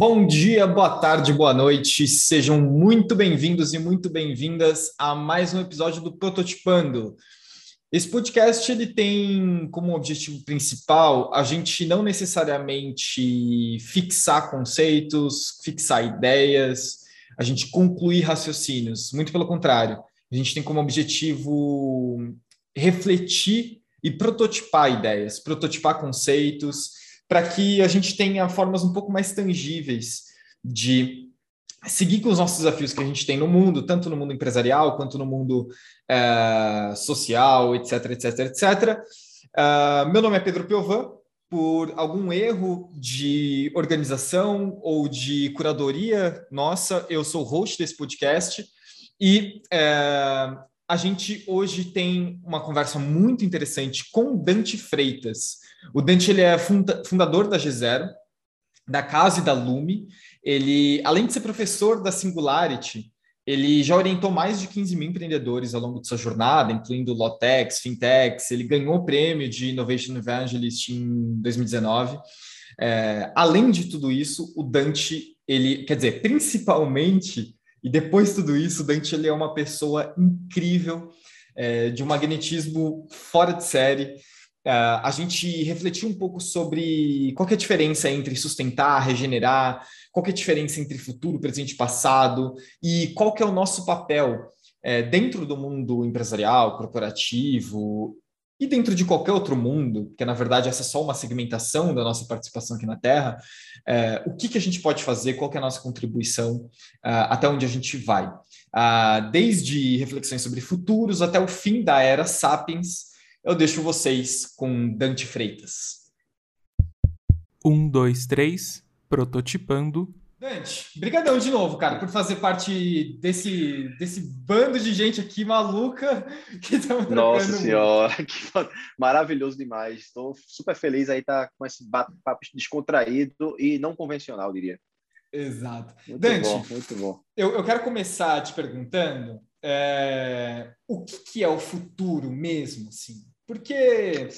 Bom dia, boa tarde, boa noite. Sejam muito bem-vindos e muito bem-vindas a mais um episódio do Prototipando. Esse podcast ele tem como objetivo principal a gente não necessariamente fixar conceitos, fixar ideias, a gente concluir raciocínios. Muito pelo contrário, a gente tem como objetivo refletir e prototipar ideias, prototipar conceitos, para que a gente tenha formas um pouco mais tangíveis de seguir com os nossos desafios que a gente tem no mundo, tanto no mundo empresarial quanto no mundo é, social, etc, etc, etc. Uh, meu nome é Pedro Piovan. Por algum erro de organização ou de curadoria nossa, eu sou host desse podcast e é, a gente hoje tem uma conversa muito interessante com Dante Freitas. O Dante ele é funda fundador da G0, da Casa e da Lume. Ele, além de ser professor da Singularity, ele já orientou mais de 15 mil empreendedores ao longo de sua jornada, incluindo Lotex, Fintechs. Ele ganhou o prêmio de Innovation Evangelist em 2019. É, além de tudo isso, o Dante, ele, quer dizer, principalmente, e depois de tudo isso, Dante ele é uma pessoa incrível, é, de um magnetismo fora de série. Uh, a gente refletiu um pouco sobre qual é a diferença entre sustentar, regenerar, qual é a diferença entre futuro, presente e passado, e qual que é o nosso papel é, dentro do mundo empresarial, corporativo, e dentro de qualquer outro mundo, que na verdade essa é só uma segmentação da nossa participação aqui na Terra, é, o que, que a gente pode fazer, qual é a nossa contribuição, é, até onde a gente vai. Ah, desde reflexões sobre futuros até o fim da era Sapiens, eu deixo vocês com Dante Freitas. Um, dois, três, prototipando. Dante, brigadão de novo, cara, por fazer parte desse, desse bando de gente aqui maluca que estamos Nossa senhora, que maravilhoso demais. Estou super feliz aí estar tá com esse papo descontraído e não convencional, diria. Exato. Muito Dante, bom, muito bom. Eu, eu quero começar te perguntando é, o que, que, é o futuro mesmo, assim? Porque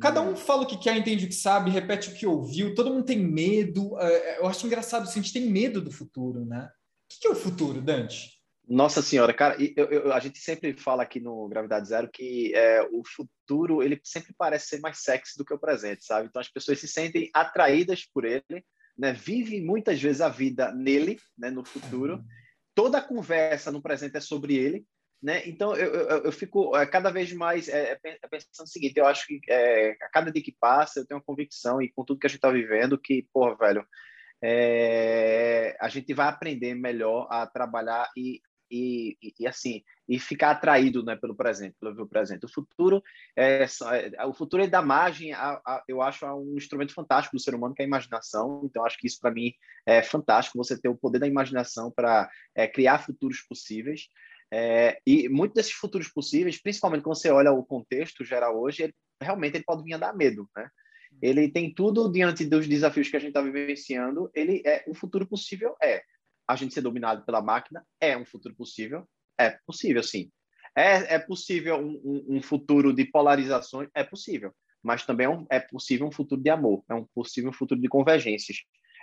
cada um fala o que quer, entende o que sabe, repete o que ouviu, todo mundo tem medo. É, eu acho engraçado, assim, a gente tem medo do futuro, né? O que, é o futuro, Dante? Nossa senhora, cara, eu, eu, a gente sempre fala aqui no Gravidade Zero que é, o futuro ele sempre parece ser mais sexy do que o presente, sabe? Então as pessoas se sentem atraídas por ele, né? Vivem muitas vezes a vida nele, né? No futuro. Uhum toda a conversa no presente é sobre ele, né? Então eu, eu, eu fico é, cada vez mais é, é, é, pensando o seguinte: eu acho que é, a cada dia que passa eu tenho uma convicção e com tudo que a gente está vivendo que, porra, velho, a gente vai aprender melhor a trabalhar e e, e, e, assim e ficar atraído né pelo presente pelo presente. O futuro é, o futuro é da margem a, a, eu acho um instrumento fantástico do ser humano que é a imaginação. Então acho que isso para mim é fantástico você ter o poder da imaginação para é, criar futuros possíveis é, e muitos desses futuros possíveis principalmente quando você olha o contexto geral hoje ele, realmente ele pode vir a dar medo né ele tem tudo diante dos desafios que a gente está vivenciando ele é o futuro possível é a gente ser dominado pela máquina é um futuro possível? É possível, sim. É, é possível um, um, um futuro de polarizações? É possível. Mas também é, um, é possível um futuro de amor, é um possível um futuro de convergências.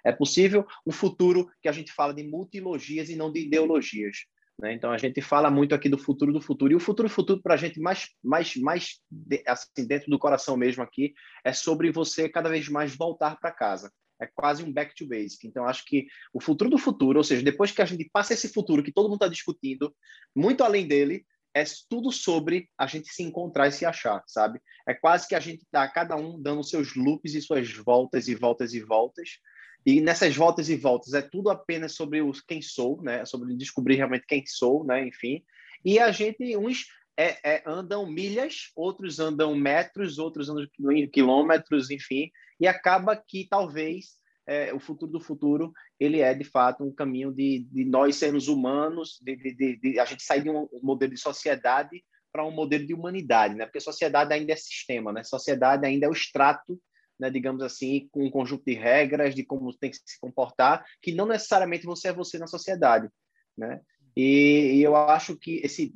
É possível um futuro que a gente fala de multilogias e não de ideologias. Né? Então a gente fala muito aqui do futuro do futuro e o futuro futuro para a gente mais mais mais assim dentro do coração mesmo aqui é sobre você cada vez mais voltar para casa é quase um back to basic. Então, acho que o futuro do futuro, ou seja, depois que a gente passa esse futuro que todo mundo está discutindo, muito além dele, é tudo sobre a gente se encontrar e se achar, sabe? É quase que a gente está cada um dando seus loops e suas voltas e voltas e voltas. E nessas voltas e voltas é tudo apenas sobre os quem sou, né? Sobre descobrir realmente quem sou, né? Enfim. E a gente, uns é, é, andam milhas, outros andam metros, outros andam quilômetros, enfim, e acaba que talvez é, o futuro do futuro ele é de fato um caminho de, de nós sermos humanos, de, de, de, a gente sair de um modelo de sociedade para um modelo de humanidade, né? Porque sociedade ainda é sistema, né? Sociedade ainda é o extrato, né? Digamos assim, com um conjunto de regras de como tem que se comportar, que não necessariamente você é você na sociedade, né? E, e eu acho que esse,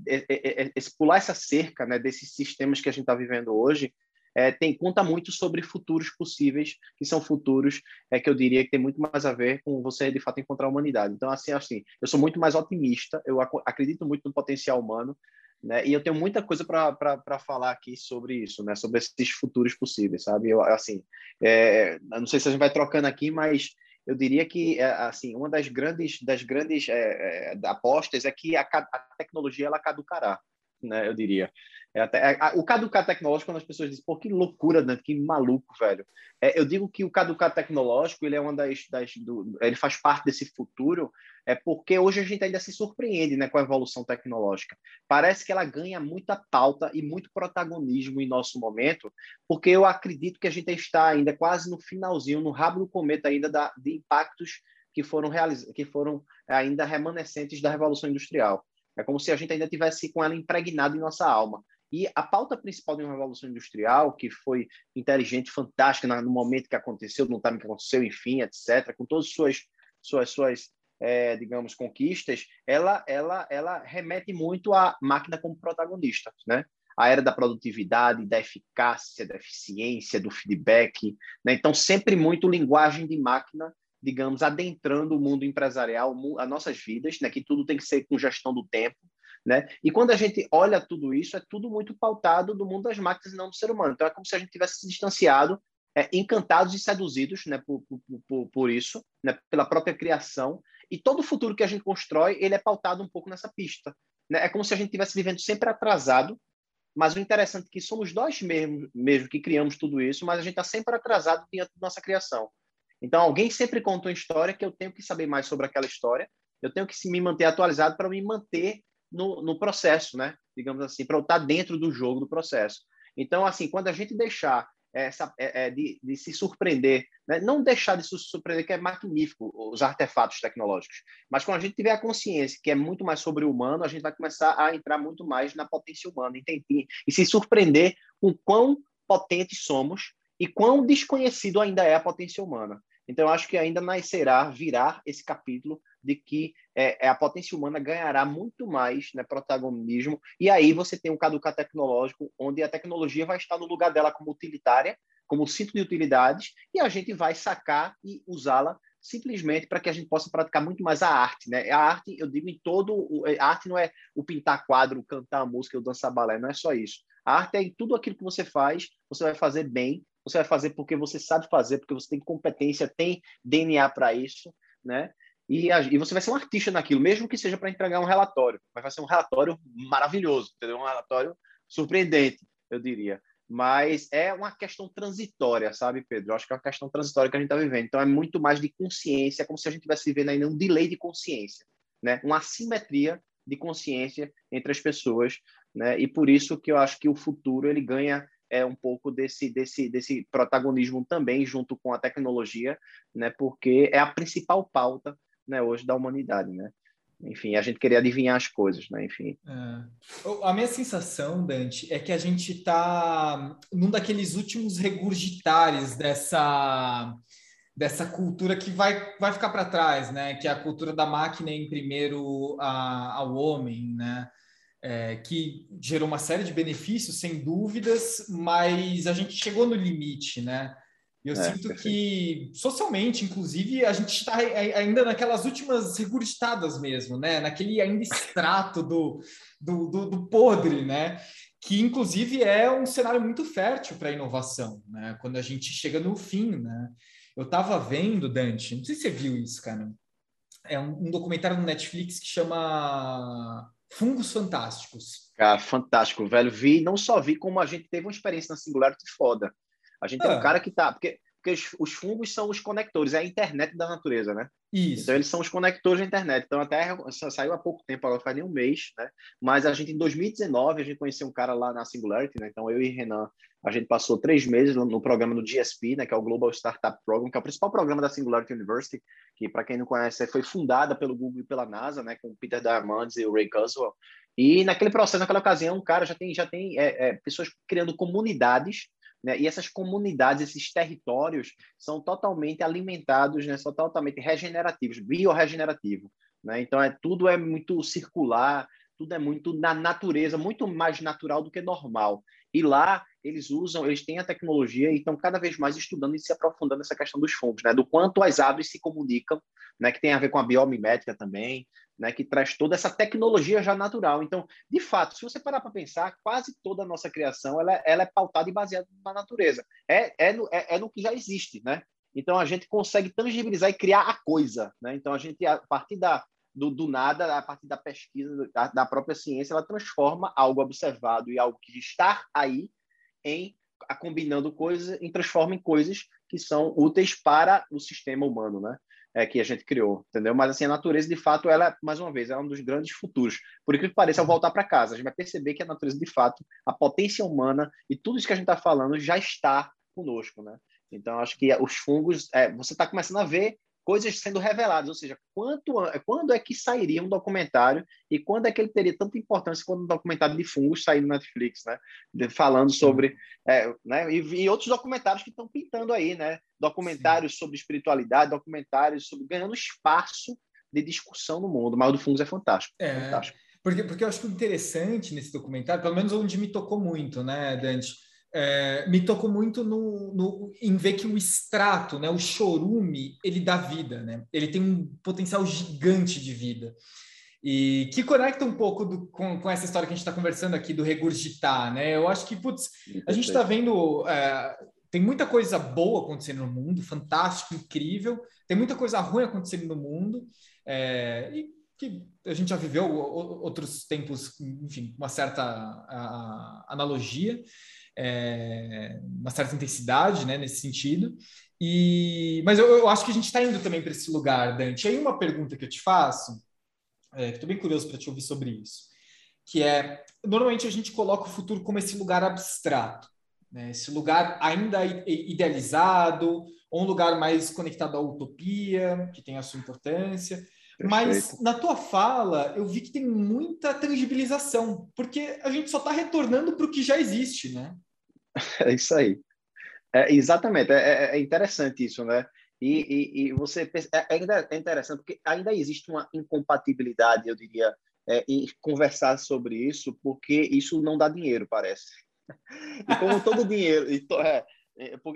esse pular essa cerca, né? Desses sistemas que a gente está vivendo hoje é, tem conta muito sobre futuros possíveis, que são futuros é, que eu diria que tem muito mais a ver com você, de fato, encontrar a humanidade. Então, assim, assim eu sou muito mais otimista, eu ac acredito muito no potencial humano, né? E eu tenho muita coisa para falar aqui sobre isso, né? Sobre esses futuros possíveis, sabe? Eu, assim, é, eu não sei se a gente vai trocando aqui, mas eu diria que é, assim uma das grandes das grandes é, é, apostas é que a, a, tecnologia ela caducará né eu diria é até, é, o caducar tecnológico quando as pessoas dizem pô que loucura né? que maluco velho é, eu digo que o caducar tecnológico ele é uma das, das do, ele faz parte desse futuro é porque hoje a gente ainda se surpreende né, com a evolução tecnológica. Parece que ela ganha muita pauta e muito protagonismo em nosso momento, porque eu acredito que a gente está ainda quase no finalzinho, no rabo do cometa ainda da, de impactos que foram, realizados, que foram ainda remanescentes da Revolução Industrial. É como se a gente ainda tivesse com ela impregnada em nossa alma. E a pauta principal de uma revolução industrial, que foi inteligente, fantástica no momento que aconteceu, no timing que aconteceu, enfim, etc., com todas as suas, suas, suas é, digamos, conquistas, ela, ela, ela remete muito à máquina como protagonista, né? A era da produtividade, da eficácia, da eficiência, do feedback, né? Então, sempre muito linguagem de máquina, digamos, adentrando o mundo empresarial, as nossas vidas, né? Que tudo tem que ser com gestão do tempo, né? E quando a gente olha tudo isso, é tudo muito pautado do mundo das máquinas e não do ser humano. Então, é como se a gente tivesse se distanciado é, encantados e seduzidos né, por, por, por isso, né, pela própria criação, e todo o futuro que a gente constrói, ele é pautado um pouco nessa pista. Né? É como se a gente estivesse vivendo sempre atrasado, mas o interessante é que somos nós mesmos, mesmo que criamos tudo isso, mas a gente está sempre atrasado diante da nossa criação. Então, alguém sempre conta uma história que eu tenho que saber mais sobre aquela história, eu tenho que me manter atualizado para me manter no, no processo, né? digamos assim, para eu estar dentro do jogo, do processo. Então, assim, quando a gente deixar essa, é, é, de, de, se surpreender, né? não deixar de se surpreender, que é magnífico os artefatos tecnológicos, mas quando a gente tiver a consciência que é muito mais sobre o humano, a gente vai começar a entrar muito mais na potência humana, e se surpreender com quão potentes somos e quão desconhecido ainda é a potência humana. Então, acho que ainda nascerá, virar esse capítulo de que é, é, a potência humana ganhará muito mais né, protagonismo, e aí você tem um caducar tecnológico, onde a tecnologia vai estar no lugar dela como utilitária, como cinto de utilidades, e a gente vai sacar e usá-la simplesmente para que a gente possa praticar muito mais a arte, né? A arte, eu digo em todo, a arte não é o pintar quadro, cantar música, o dançar balé, não é só isso. A arte é em tudo aquilo que você faz, você vai fazer bem, você vai fazer porque você sabe fazer, porque você tem competência, tem DNA para isso, né? E, e, você vai ser um artista naquilo, mesmo que seja para entregar um relatório. Mas vai ser um relatório maravilhoso, entendeu? Um relatório surpreendente, eu diria. Mas é uma questão transitória, sabe, Pedro? Eu acho que é uma questão transitória que a gente está vivendo. Então é muito mais de consciência, como se a gente estivesse vivendo ainda um delay de consciência, né? Uma assimetria de consciência entre as pessoas, né? E por isso que eu acho que o futuro ele ganha é um pouco desse, desse, desse protagonismo também junto com a tecnologia, né? Porque é a principal pauta, né? Hoje da humanidade, né? Enfim, a gente queria adivinhar as coisas, né? Enfim. É. A minha sensação, Dante, é que a gente está num daqueles últimos regurgitares dessa dessa cultura que vai, vai ficar para trás, né? Que é a cultura da máquina em primeiro a, ao homem, né? É, que gerou uma série de benefícios, sem dúvidas, mas a gente chegou no limite, né? Eu é, sinto perfeito. que, socialmente, inclusive, a gente está ainda naquelas últimas regurgitadas mesmo, né? Naquele ainda extrato do, do, do, do podre, né? Que, inclusive, é um cenário muito fértil para a inovação, né? Quando a gente chega no fim, né? Eu estava vendo, Dante, não sei se você viu isso, cara. É um, um documentário no Netflix que chama Fungos Fantásticos. Cara, fantástico, velho. Vi, não só vi, como a gente teve uma experiência na Singularity foda. A gente ah. tem um cara que tá. Porque, porque os, os, fungos são os conectores, é a internet da natureza, né? Isso. Então, eles são os conectores da internet. Então, até saiu há pouco tempo, agora faz nem um mês, né? Mas a gente, em 2019, a gente conheceu um cara lá na Singularity, né? Então, eu e Renan, a gente passou três meses no programa do GSP, né? Que é o Global Startup Program, que é o principal programa da Singularity University, que, para quem não conhece, foi fundada pelo Google e pela NASA, né? Com o Peter Diamandis e o Ray Kurzweil. E naquele processo, naquela ocasião, cara já tem, já tem é, é, pessoas criando comunidades né? E essas comunidades, esses territórios, são totalmente alimentados, né? são totalmente regenerativos, biorregenerativo. Né? Então, é, tudo é muito circular, tudo é muito na natureza, muito mais natural do que normal. E lá eles usam, eles têm a tecnologia e estão cada vez mais estudando e se aprofundando nessa questão dos fungos, né? Do quanto as aves se comunicam, né? Que tem a ver com a biomimética também, né? Que traz toda essa tecnologia já natural. Então, de fato, se você parar para pensar, quase toda a nossa criação ela, ela é pautada e baseada na natureza. É, é, no, é, é no que já existe, né? Então a gente consegue tangibilizar e criar a coisa, né? Então a gente a partir da do, do nada, a partir da pesquisa da, da própria ciência, ela transforma algo observado e algo que está aí em combinando coisas, em transforma em coisas que são úteis para o sistema humano, né? É, que a gente criou, entendeu? Mas assim, a natureza, de fato, ela, mais uma vez, é um dos grandes futuros. Por incrível que pareça, ao voltar para casa, a gente vai perceber que a natureza, de fato, a potência humana e tudo isso que a gente está falando já está conosco, né? Então, acho que os fungos, é, você está começando a ver coisas sendo reveladas, ou seja, quanto, quando é que sairia um documentário e quando é que ele teria tanta importância quando um documentário de fungos sair no Netflix, né? De, falando sobre, é, né? E, e, outros documentários que estão pintando aí, né? Documentários Sim. sobre espiritualidade, documentários sobre ganhando espaço de discussão no mundo. Mas o do fungos é fantástico. É, fantástico. Porque, porque eu acho que o interessante nesse documentário, pelo menos onde me tocou muito, né, Dante? É, me tocou muito no, no, em ver que o extrato, né, o chorume, ele dá vida, né? Ele tem um potencial gigante de vida. E que conecta um pouco do, com, com, essa história que a gente está conversando aqui do regurgitar, né? Eu acho que, putz, a gente está vendo. É, tem muita coisa boa acontecendo no mundo, fantástico, incrível. Tem muita coisa ruim acontecendo no mundo. É, e que a gente já viveu outros tempos, enfim, uma certa a, a, analogia é, uma certa intensidade né, nesse sentido. E, mas eu, eu acho que a gente está indo também para esse lugar, Dante. E aí uma pergunta que eu te faço, é, que estou bem curioso para te ouvir sobre isso, que é, normalmente a gente coloca o futuro como esse lugar abstrato, né? esse lugar ainda idealizado, ou um lugar mais conectado à utopia, que tem a sua importância. Perfeito. Mas na tua fala, eu vi que tem muita tangibilização, porque a gente só está retornando para o que já existe, né? É isso aí. É, exatamente, é, é, é interessante isso, né? E, e, e você é, ainda é interessante porque ainda existe uma incompatibilidade, eu diria, é, em conversar sobre isso, porque isso não dá dinheiro, parece. E como todo dinheiro, e, to, é,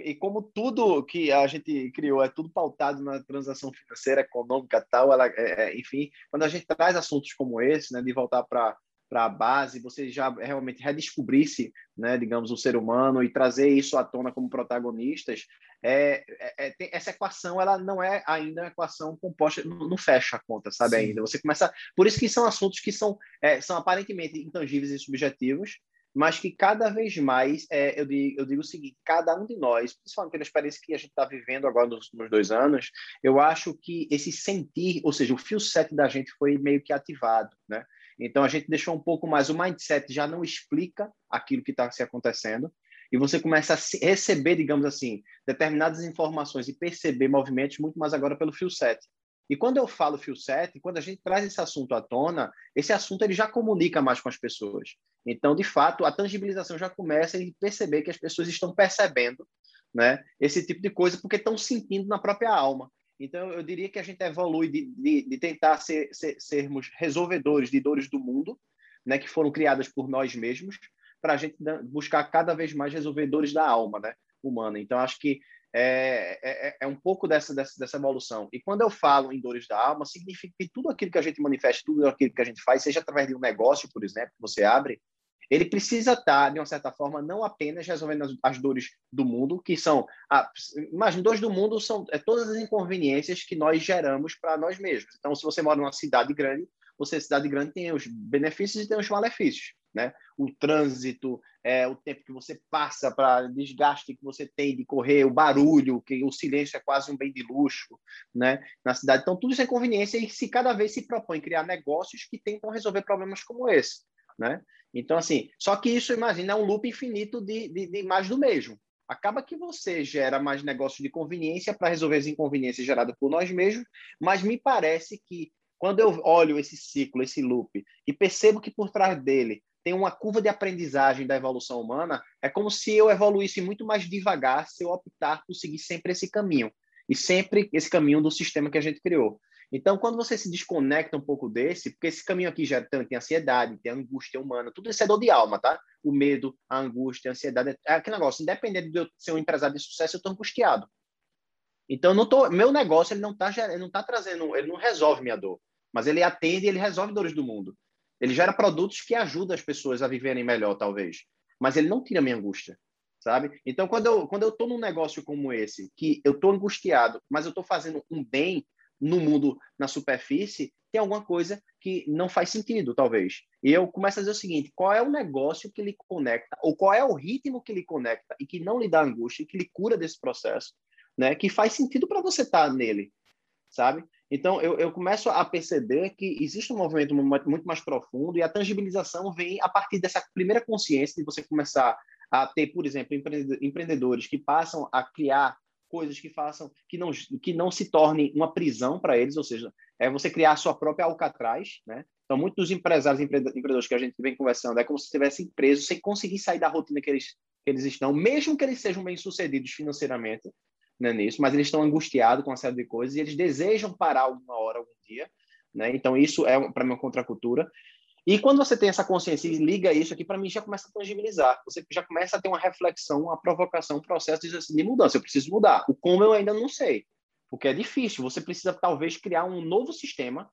e como tudo que a gente criou é tudo pautado na transação financeira, econômica, tal, ela, é, enfim, quando a gente traz assuntos como esse, né, de voltar para para a base, você já realmente redescobrisse, né, digamos, o ser humano e trazer isso à tona como protagonistas, é, é, é essa equação ela não é ainda uma equação composta, não, não fecha a conta, sabe Sim. ainda. Você começa, por isso que são assuntos que são é, são aparentemente intangíveis e subjetivos, mas que cada vez mais, é, eu, digo, eu, digo, o seguinte, cada um de nós, principalmente pela experiência que a gente está vivendo agora nos últimos dois anos, eu acho que esse sentir, ou seja, o fio set da gente foi meio que ativado, né? Então a gente deixou um pouco mais o mindset já não explica aquilo que está se acontecendo e você começa a receber, digamos assim, determinadas informações e perceber movimentos muito mais agora pelo fio set. E quando eu falo fio set, quando a gente traz esse assunto à tona, esse assunto ele já comunica mais com as pessoas. Então, de fato, a tangibilização já começa a perceber que as pessoas estão percebendo, né, esse tipo de coisa porque estão sentindo na própria alma. Então, eu diria que a gente evolui de, de, de tentar ser, ser, sermos resolvedores de dores do mundo, né, que foram criadas por nós mesmos, para a gente buscar cada vez mais resolvedores da alma né, humana. Então, acho que é, é, é, é, um pouco dessa, dessa, dessa evolução. E quando eu falo em dores da alma, significa que tudo aquilo que a gente manifesta, tudo aquilo que a gente faz, seja através de um negócio, por exemplo, que você abre, ele precisa estar, de uma certa forma, não apenas resolvendo as, as dores do mundo, que são. A, imagina, dores do mundo são é, todas as inconveniências que nós geramos para nós mesmos. Então, se você mora numa cidade grande, você, cidade grande, tem os benefícios e tem os malefícios. Né? O trânsito, é, o tempo que você passa para desgaste que você tem de correr, o barulho, que o silêncio é quase um bem de luxo, né? Na cidade. Então tudo isso é inconveniência e se cada vez se propõe criar negócios que tentam resolver problemas como esse, né? Então, assim, só que isso, imagina, é um loop infinito de, de, de mais do mesmo. Acaba que você gera mais negócios de conveniência para resolver as inconveniências geradas por nós mesmos, mas me parece que quando eu olho esse ciclo, esse loop, e percebo que por trás dele tem uma curva de aprendizagem da evolução humana, é como se eu evoluísse muito mais devagar se eu optar por seguir sempre esse caminho. e sempre esse caminho do sistema que a gente criou. Então, quando você se desconecta um pouco desse, porque esse caminho aqui já tem, tem ansiedade, tem angústia humana, tudo isso é dor de alma, tá? O medo, a angústia, a ansiedade, é aquele negócio, independente de eu ser um empresário de sucesso, eu estou angustiado. Então, não tô, meu negócio ele não está ele não tá trazendo, ele não resolve minha dor, mas ele atende ele resolve dores do mundo. Ele gera produtos que ajudam as pessoas a viverem melhor, talvez, mas ele não tira minha angústia sabe? Então, quando eu, quando eu tô num negócio como esse, que eu tô angustiado, mas eu tô fazendo um bem no mundo, na superfície, tem alguma coisa que não faz sentido, talvez. E eu começo a dizer o seguinte: qual é o negócio que lhe conecta, ou qual é o ritmo que lhe conecta e que não lhe dá angústia, que lhe cura desse processo, né? Que faz sentido para você estar tá nele, sabe? Então, eu, eu começo a perceber que existe um movimento muito mais profundo e a tangibilização vem a partir dessa primeira consciência de você começar a ter, por exemplo, empreendedores que passam a criar coisas que façam que não que não se tornem uma prisão para eles, ou seja, é você criar a sua própria alcatraz, né? Então, muitos empresários e empreendedores que a gente vem conversando é como se estivessem presos sem conseguir sair da rotina que eles que eles estão, mesmo que eles sejam bem-sucedidos financeiramente, né, nisso, mas eles estão angustiados com uma série de coisas e eles desejam parar alguma hora, algum dia, né? Então, isso é para mim uma contracultura. E quando você tem essa consciência e liga isso aqui, para mim já começa a tangibilizar. Você já começa a ter uma reflexão, uma provocação, um processo de, mudança. Eu preciso mudar. O como eu ainda não sei, porque é difícil. Você precisa talvez criar um novo sistema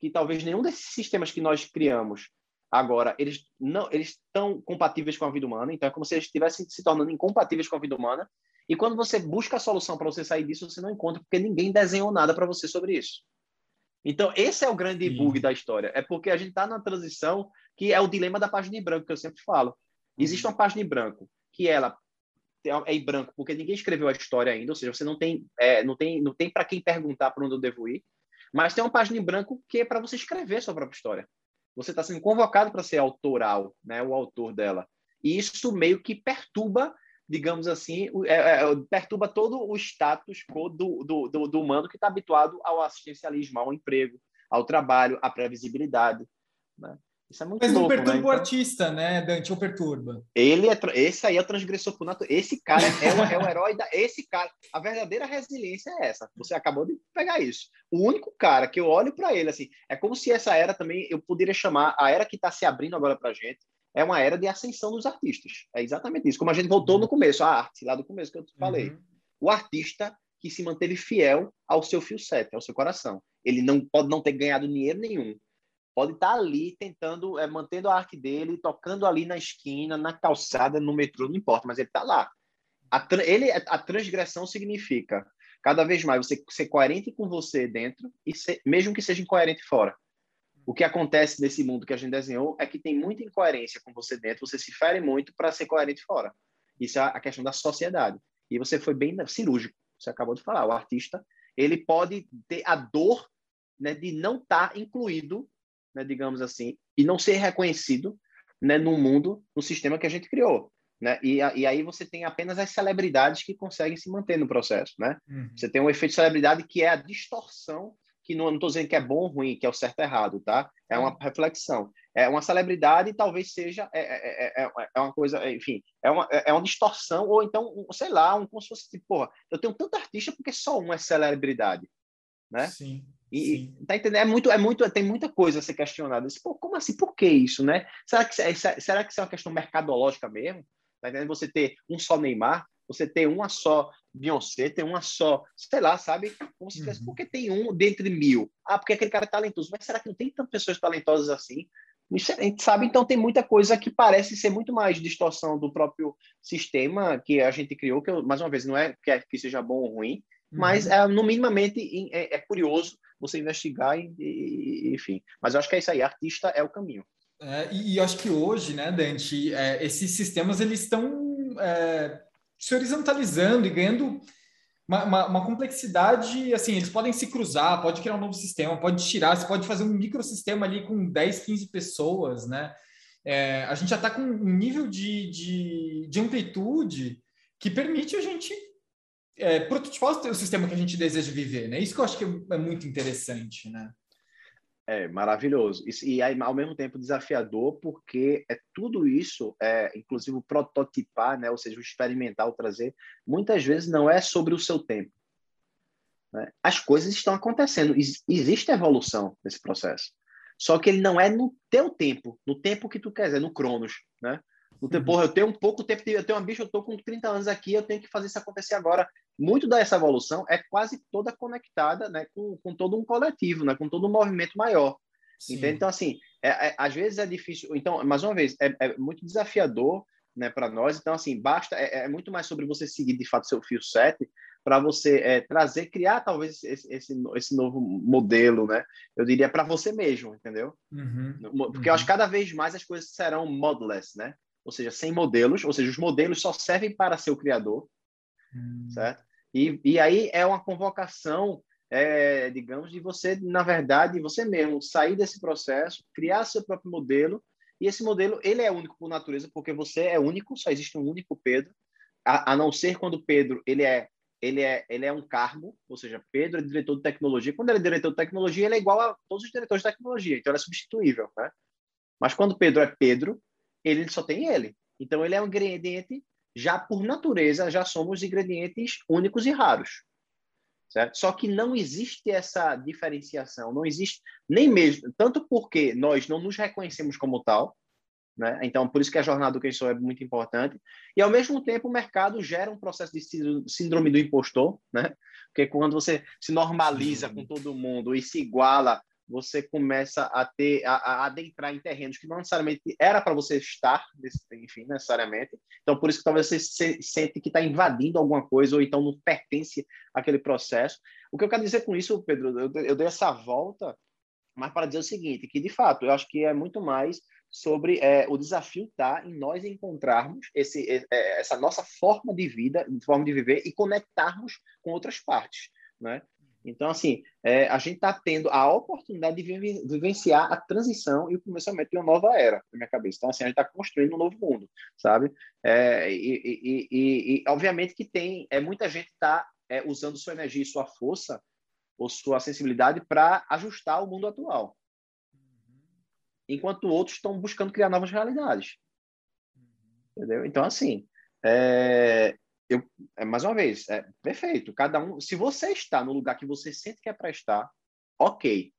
que talvez nenhum desses sistemas que nós criamos agora eles não eles estão compatíveis com a vida humana. Então é como se eles estivessem se tornando incompatíveis com a vida humana. E quando você busca a solução para você sair disso, você não encontra porque ninguém desenhou nada para você sobre isso. Então, esse é o grande Sim. bug da história. É porque a gente está na transição, que é o dilema da página em branco, que eu sempre falo. Existe uhum. uma página em branco, que ela é em branco, porque ninguém escreveu a história ainda, ou seja, você não tem, é, não tem, não tem para quem perguntar para onde eu devo ir. Mas tem uma página em branco que é para você escrever sua própria história. Você está sendo convocado para ser autoral, né, o autor dela. E isso meio que perturba digamos assim, é, é, é, perturba todo o status quo do, do, do, do humano que está habituado ao assistencialismo, ao emprego, ao trabalho, à previsibilidade. Né? Isso é muito Mas não louco, perturba né? o então, artista, né, Dante? Ou perturba? Ele é, esse aí é o transgressor por natureza. Esse cara é o, é o herói da. Esse cara. A verdadeira resiliência é essa. Você acabou de pegar isso. O único cara que eu olho para ele, assim, é como se essa era também eu poderia chamar a era que está se abrindo agora para gente é uma era de ascensão dos artistas. É exatamente isso. Como a gente voltou no começo, a arte, lá do começo que eu te falei. Uhum. O artista que se manteve fiel ao seu fio set, ao seu coração. Ele não pode não ter ganhado dinheiro nenhum. Pode estar ali tentando, é, mantendo a arte dele, tocando ali na esquina, na calçada, no metrô, não importa, mas ele está lá. A, ele, a transgressão significa cada vez mais você ser coerente com você dentro e ser, mesmo que seja incoerente fora. O que acontece nesse mundo que a gente desenhou é que tem muita incoerência com você dentro, você se fere muito para ser coerente fora. Isso é a questão da sociedade. E você foi bem cirúrgico, você acabou de falar. O artista, ele pode ter a dor né, de não estar tá incluído, né, digamos assim, e não ser reconhecido né, no mundo, no sistema que a gente criou. Né? E, e, aí você tem apenas as celebridades que conseguem se manter no processo, né? Uhum. Você tem um efeito de celebridade que é a distorção que não estou dizendo que é bom ou ruim, que é o certo ou errado, tá? É uma reflexão. É uma celebridade talvez seja é, é, é, é uma coisa, enfim, é uma, é uma distorção ou então, sei lá, um como se fosse tipo, porra, eu tenho tanto artista porque só um é celebridade, né? Sim. E, sim. tá entendendo? É muito, é muito, tem muita coisa a ser questionada. Pô, como assim? Por que isso, né? Será que, será que isso é uma questão mercadológica mesmo? Tá entendendo? Você ter um só Neymar, você ter uma só Beyoncé, ter uma só, sei lá, sabe? Como se tivesse, uhum. porque tem um dentre mil? Ah, porque aquele cara é talentoso. Mas será que não tem tantas pessoas talentosas assim? A gente sabe, então tem muita coisa que parece ser muito mais distorção do próprio sistema que a gente criou, que eu, mais uma vez, não é que, é, que seja bom ou ruim, uhum. mas é, no minimamente é, é, curioso você investigar e, e, enfim. Mas eu acho que é isso aí, artista é o caminho. É, e, e acho que hoje, né, Dante, é, esses sistemas eles estão é, se horizontalizando e ganhando uma, uma, uma, complexidade, assim, eles podem se cruzar, pode criar um novo sistema, pode tirar, você pode fazer um microsistema ali com 10, 15 pessoas, né? É, a gente já está com um nível de, de, de, amplitude que permite a gente é, prototipar o sistema que a gente deseja viver, né? Isso que eu acho que é muito interessante, né? É maravilhoso. E, e ao mesmo tempo desafiador, porque é tudo isso, é, inclusive o prototipar, né, ou seja, o experimentar, o trazer, muitas vezes não é sobre o seu tempo. Né? As coisas estão acontecendo, existe evolução nesse processo. Só que ele não é no teu tempo, no tempo que tu quer, é no Cronos, né? Tempo, uhum. porra, eu tenho um pouco tempo, eu tenho uma bicha, eu tô com 30 anos aqui, eu tenho que fazer isso acontecer agora. Muito dessa evolução é quase toda conectada, né, com, com todo um coletivo, né, com todo um movimento maior. Então, assim, é, é, às vezes é difícil. Então, mais uma vez, é, é muito desafiador né, para nós. Então, assim, basta. É, é, muito mais sobre você seguir de fato seu fio 7 para você é, trazer, criar talvez esse, esse, esse, novo modelo, né? Eu diria para você mesmo, entendeu? Uhum, Porque uhum. eu acho que cada vez mais as coisas serão modelless, né? Ou seja, sem modelos, ou seja, os modelos só servem para ser o criador, uhum. certo? E, e aí é uma convocação é, digamos, de você, na verdade, você mesmo sair desse processo, criar seu próprio modelo, e esse modelo, ele é único por natureza, porque você é único, só existe um único Pedro, a, a não ser quando Pedro, ele é ele é, ele é um cargo, ou seja, Pedro é diretor de tecnologia. Quando ele é diretor de tecnologia, ele é igual a todos os diretores de tecnologia, então ele é substituível, né? Mas quando Pedro é Pedro, ele só tem ele. Então ele é um ingrediente, já por natureza, já somos ingredientes únicos e raros. Certo? Só que não existe essa diferenciação, não existe nem mesmo, tanto porque nós não nos reconhecemos como tal, né? Então, por isso que a jornada do quem sou é muito importante. E, ao mesmo tempo, o mercado gera um processo de síndrome do impostor, né? porque quando você se normaliza com todo mundo e se iguala você começa a ter a, a adentrar em terrenos que não necessariamente era para você estar, enfim, necessariamente. Então, por isso que talvez você se, sente que está invadindo alguma coisa ou então não pertence àquele processo. O que eu quero dizer com isso, Pedro, eu, eu dei essa volta, mas para dizer o seguinte, que de fato eu acho que é muito mais sobre é, o desafio tá em nós encontrarmos esse, é, essa nossa forma de vida, forma de viver e conectarmos com outras partes, né? Então, assim, é, a gente está tendo a oportunidade de vivenciar a transição e o começamento de uma nova era na minha cabeça. Então, assim, a gente está construindo um novo mundo, sabe? É, e, e, e, e, obviamente que tem, é, muita gente está é, usando sua energia e sua força ou sua sensibilidade para ajustar o mundo atual. Enquanto outros estão buscando criar novas realidades. Entendeu? Então, assim, é, eu, é, mais uma vez, é perfeito. Cada um, se você está no lugar que você sente que é para estar, ok.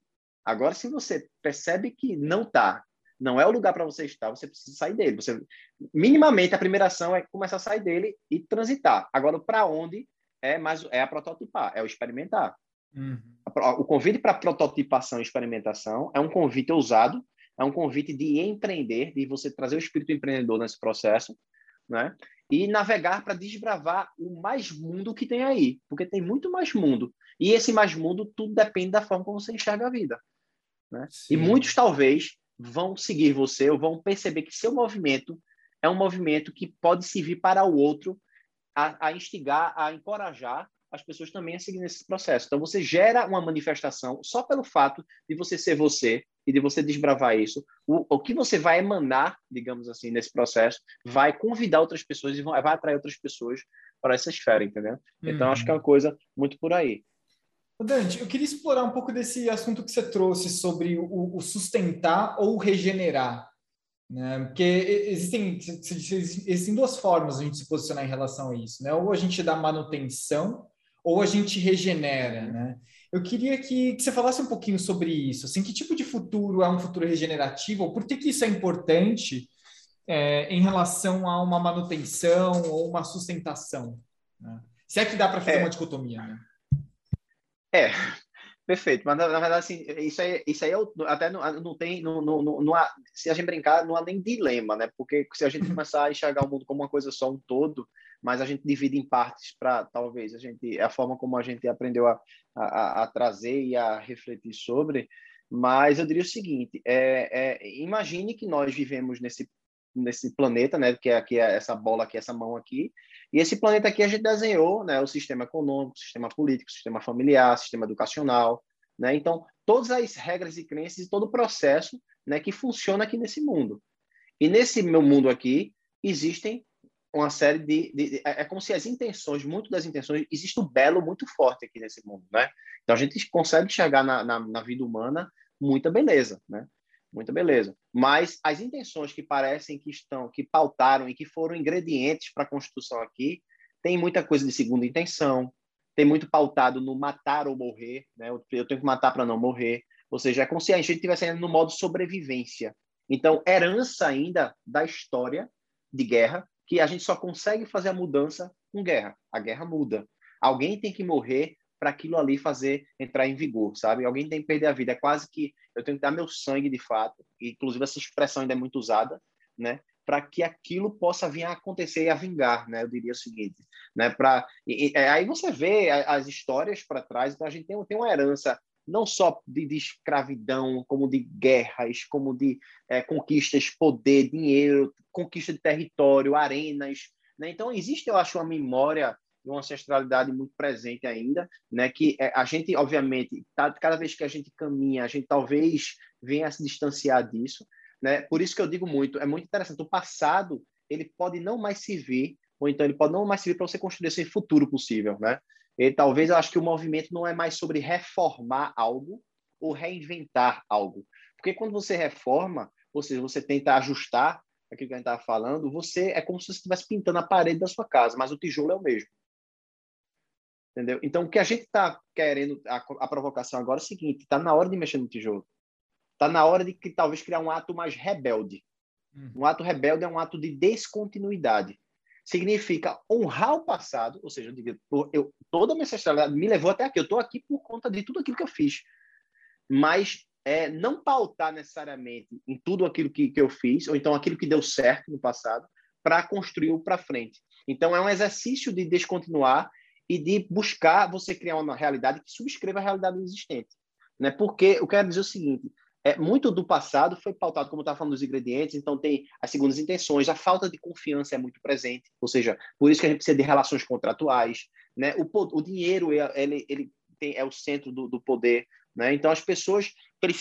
Agora, se você percebe que não está, não é o lugar para você estar, você precisa sair dele. Você, minimamente, a primeira ação é começar a sair dele e transitar. Agora, para onde é mais é a prototipar, é o experimentar. Uhum. O convite para prototipação e experimentação é um convite ousado, é um convite de empreender, de você trazer o espírito empreendedor nesse processo, né? E navegar para desbravar o mais mundo que tem aí, porque tem muito mais mundo. E esse mais mundo, tudo depende da forma como você enxerga a vida. Né? E muitos, talvez, vão seguir você ou vão perceber que seu movimento é um movimento que pode servir para o outro a, a instigar, a encorajar as pessoas também a seguir nesse processo. Então, você gera uma manifestação só pelo fato de você ser você e de você desbravar isso. O, o que você vai emanar, digamos assim, nesse processo, vai convidar outras pessoas e vai atrair outras pessoas para essa esfera, entendeu? Então, acho que é uma uhum. coisa muito por aí. Dante, eu queria explorar um pouco desse assunto que você trouxe sobre o, o sustentar ou regenerar. Né? Porque existem, existem duas formas a gente se posicionar em relação a isso. Né? Ou a gente dá manutenção, ou a gente regenera, né? Eu queria que, que, você falasse um pouquinho sobre isso. Assim, que tipo de futuro é um futuro regenerativo? Por que, que isso é importante é, em relação a uma manutenção ou uma sustentação? Né? Se é que dá para fazer é. uma dicotomia, né? É, perfeito. Mas na, na, verdade, assim, isso aí, isso aí é até não, não tem, não, não, não há, se a gente brincar, não há nem dilema, né? Porque se a gente começar a enxergar o mundo como uma coisa só, um todo, mas a gente divide em partes para talvez a gente a forma como a gente aprendeu a, a, a, trazer e a refletir sobre. Mas eu diria o seguinte: é, é, imagine que nós vivemos nesse nesse planeta, né, que é aqui é essa bola aqui, essa mão aqui, e esse planeta aqui a gente desenhou, né, o sistema econômico, sistema político, sistema familiar, sistema educacional, né, então todas as regras e crenças e todo o processo, né, que funciona aqui nesse mundo. E nesse meu mundo aqui existem uma série de, de, de, é, é como se as intenções, muito das intenções, existe o belo muito forte aqui nesse mundo, né? Então a gente consegue chegar na, na, na vida humana muita beleza, né? Muita beleza. Mas as intenções que parecem que estão, que pautaram e que foram ingredientes para a construção aqui, tem muita coisa de segunda intenção, tem muito pautado no matar ou morrer, né? Eu, eu tenho que matar para não morrer. Ou seja, é como se a gente estivesse no modo sobrevivência. Então, herança ainda da história de guerra, que a gente só consegue fazer a mudança com guerra. A guerra muda. Alguém tem que morrer para aquilo ali fazer entrar em vigor, sabe? Alguém tem que perder a vida. É quase que eu tenho que dar meu sangue de fato. Inclusive essa expressão ainda é muito usada, né? Para que aquilo possa vir a acontecer e a vingar, né? Eu diria o seguinte, né? Para é, aí você vê as histórias para trás. Então a gente tem, tem uma herança não só de, de, escravidão, como de guerras, como de é, conquistas, poder, dinheiro, conquista de território, arenas. Né? Então, existe, eu acho, uma memória e uma ancestralidade muito presente ainda, né? que é, a gente, obviamente, tá, cada vez que a gente caminha, a gente talvez venha a se distanciar disso. Né? Por isso que eu digo muito, é muito interessante. O passado, ele pode não mais servir, ou então ele pode não mais servir para você construir esse futuro possível, né? E talvez eu acho que o movimento não é mais sobre reformar algo ou reinventar algo. Porque quando você reforma, ou seja, você tenta ajustar aquilo que a gente estava falando, você é como se você estivesse pintando a parede da sua casa, mas o tijolo é o mesmo. Entendeu? Então, o que a gente está querendo, a, a, provocação agora é o seguinte: está na hora de mexer no tijolo. Está na hora de que talvez criar um ato mais rebelde. Hum. Um ato rebelde é um ato de descontinuidade significa honrar o passado, ou seja, eu eu, toda a minha ancestralidade me levou até aqui, eu estou aqui por conta de tudo aquilo que eu fiz. Mas é, não pautar necessariamente em tudo aquilo que, que eu fiz, ou então aquilo que deu certo no passado, para construir o para frente. Então, é um exercício de descontinuar e de buscar você criar uma realidade que subscreva a realidade existente. Né? Porque eu quero dizer o seguinte: é, muito do passado foi pautado, como eu estava falando, dos ingredientes, então tem as segundas intenções, a falta de confiança é muito presente, ou seja, por isso que a gente precisa de relações contratuais, né? o, o dinheiro ele, ele tem, é o centro do, do poder, né? então as pessoas,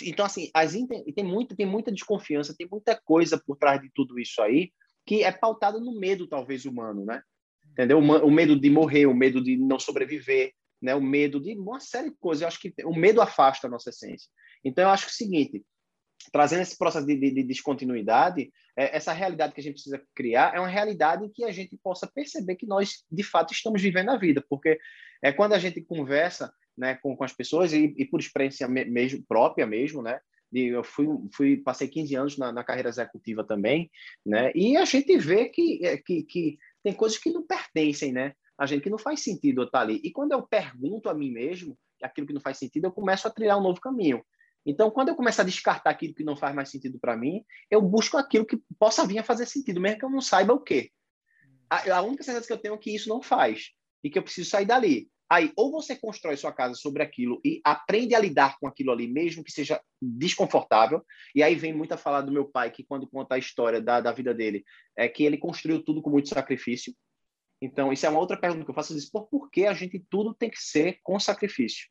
então assim, as, tem, muito, tem muita desconfiança, tem muita coisa por trás de tudo isso aí, que é pautada no medo, talvez, humano, né? Entendeu? O medo de morrer, o medo de não sobreviver, né? o medo de uma série de coisas. Eu acho que o medo afasta a nossa essência. Então, eu acho que é o seguinte, trazendo esse processo de, de, de descontinuidade, é, essa realidade que a gente precisa criar é uma realidade em que a gente possa perceber que nós, de fato, estamos vivendo a vida, porque é quando a gente conversa né, com, com as pessoas, e, e por experiência me, mesmo, própria mesmo, né, eu fui, fui passei 15 anos na, na, carreira executiva também, né? E a gente vê que, é, que, que tem coisas que não pertencem, né? A gente que não faz sentido eu estar ali. E quando eu pergunto a mim mesmo aquilo que não faz sentido, eu começo a trilhar um novo caminho. Então, quando eu começo a descartar aquilo que não faz mais sentido para mim, eu busco aquilo que possa vir a fazer sentido, mesmo que eu não saiba o quê. A, a única certeza que eu tenho é que isso não faz e que eu preciso sair dali. Aí, ou você constrói sua casa sobre aquilo e aprende a lidar com aquilo ali, mesmo que seja desconfortável. E aí vem muito a falar do meu pai, que quando conta a história da, da vida dele, é que ele construiu tudo com muito sacrifício. Então, isso é uma outra pergunta que eu faço. Por, por que a gente tudo tem que ser com sacrifício?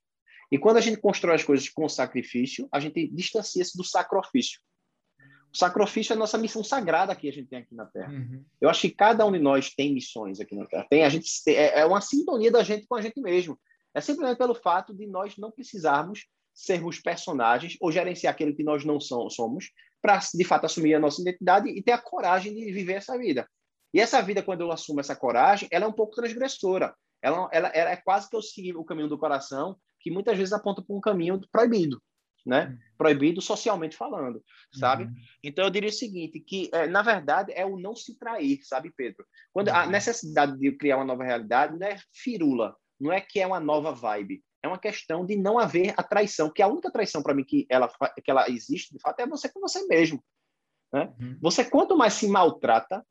E quando a gente constrói as coisas com sacrifício, a gente distancia-se do sacrifício. O sacrifício é a nossa missão sagrada que a gente tem aqui na Terra. Uhum. Eu acho que cada um de nós tem missões aqui na Terra. Tem, a gente, é, é uma sintonia da gente com a gente mesmo. É simplesmente pelo fato de nós não precisarmos sermos personagens ou gerenciar aquilo que nós não somos para, de fato, assumir a nossa identidade e ter a coragem de viver essa vida. E essa vida, quando eu assumo essa coragem, ela é um pouco transgressora. Ela, ela, ela é quase que eu seguir o caminho do coração que muitas vezes aponta para um caminho proibido, né? Uhum. Proibido socialmente falando, sabe? Uhum. Então eu diria o seguinte, que é, na verdade é o não se trair, sabe, Pedro? Quando uhum. a necessidade de criar uma nova realidade não é firula, não é que é uma nova vibe, é uma questão de não haver a traição, que a única traição para mim que ela que ela existe, de fato, é você com você mesmo, né? Uhum. Você quanto mais se maltrata,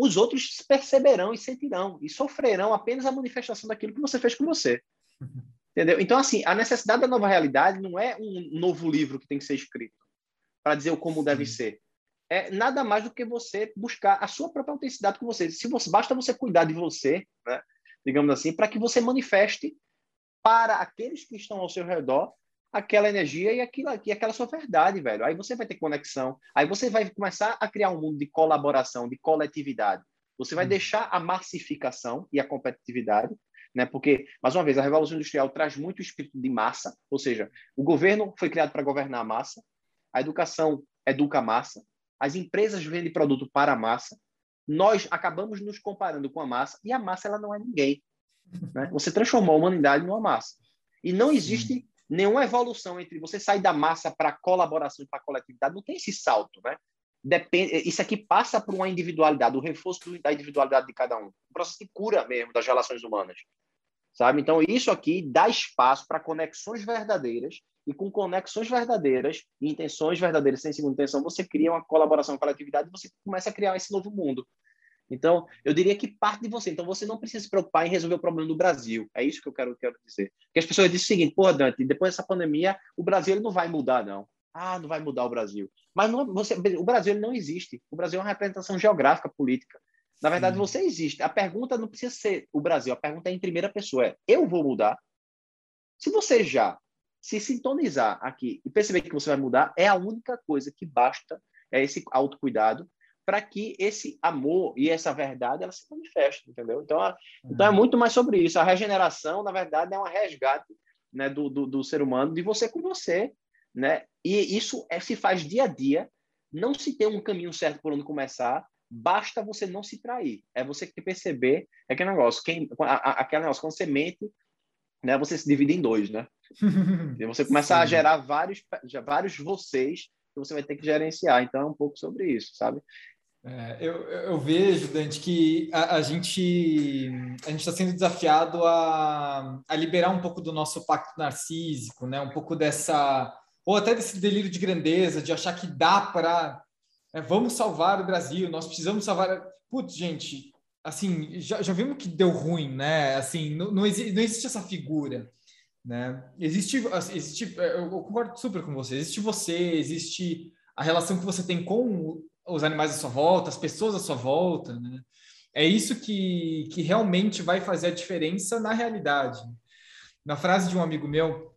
os outros perceberão e sentirão e sofrerão apenas a manifestação daquilo que você fez com você. Entendeu? Então, assim, a necessidade da nova realidade não é um novo livro que tem que ser escrito para dizer o como deve ser. É nada mais do que você buscar a sua própria autenticidade com você. Se você basta você cuidar de você, né, digamos assim, para que você manifeste para aqueles que estão ao seu redor aquela energia e, aquilo, e aquela sua verdade, velho. Aí você vai ter conexão, aí você vai começar a criar um mundo de colaboração, de coletividade. Você vai hum. deixar a massificação e a competitividade né? Porque, mais uma vez, a Revolução Industrial traz muito espírito de massa, ou seja, o governo foi criado para governar a massa, a educação educa a massa, as empresas vendem produto para a massa, nós acabamos nos comparando com a massa e a massa ela não é ninguém. Né? Você transformou a humanidade numa massa. E não existe. Nenhuma evolução entre você sair da massa para colaboração e para coletividade. Não tem esse salto, né? Depende, isso aqui passa por uma individualidade, o reforço da individualidade de cada um. Um processo de cura mesmo das relações humanas. Sabe? Então, isso aqui dá espaço para conexões verdadeiras e com conexões verdadeiras e intenções verdadeiras sem segunda intenção, você cria uma colaboração, coletividade e você começa a criar esse novo mundo. Então, eu diria que parte de você. Então, você não precisa se preocupar em resolver o problema do Brasil. É isso que eu quero, quero dizer. Porque as pessoas dizem o seguinte, pô, Dante, depois dessa pandemia, o Brasil não vai mudar, não. Ah, não vai mudar o Brasil. Mas não, você, o Brasil não existe. O Brasil é uma representação geográfica, política. Na verdade, Sim. você existe. A pergunta não precisa ser o Brasil. A pergunta é em primeira pessoa. É, eu vou mudar? Se você já se sintonizar aqui e perceber que você vai mudar, é a única coisa que basta, é esse autocuidado, para que esse amor e essa verdade ela se manifeste, entendeu? Então, uhum. então é muito mais sobre isso. A regeneração, na verdade, é um resgate né, do, do, do, ser humano, de você com você, né? E isso é, se faz dia a dia. Não se tem um caminho certo por onde começar. Basta você não se trair. É você que perceber é aquele negócio. Quem, a, a, aquele negócio quando você mente, né? Você se divide em dois, né? e você começa Sim. a gerar vários, vários vocês que você vai ter que gerenciar. Então, é um pouco sobre isso, sabe? É, eu, eu, vejo, Dante, que a, a gente a gente está sendo desafiado a, a liberar um pouco do nosso pacto narcísico, né? Um pouco dessa ou até desse delírio de grandeza, de achar que dá para é, vamos salvar o Brasil, nós precisamos salvar. Putz, gente, assim já, já vimos que deu ruim, né? Assim, não, não, existe, não existe essa figura, né? Existe, existe, eu concordo super com você. Existe você, existe a relação que você tem com os animais à sua volta, as pessoas à sua volta, né? É isso que, que realmente vai fazer a diferença na realidade. Na frase de um amigo meu,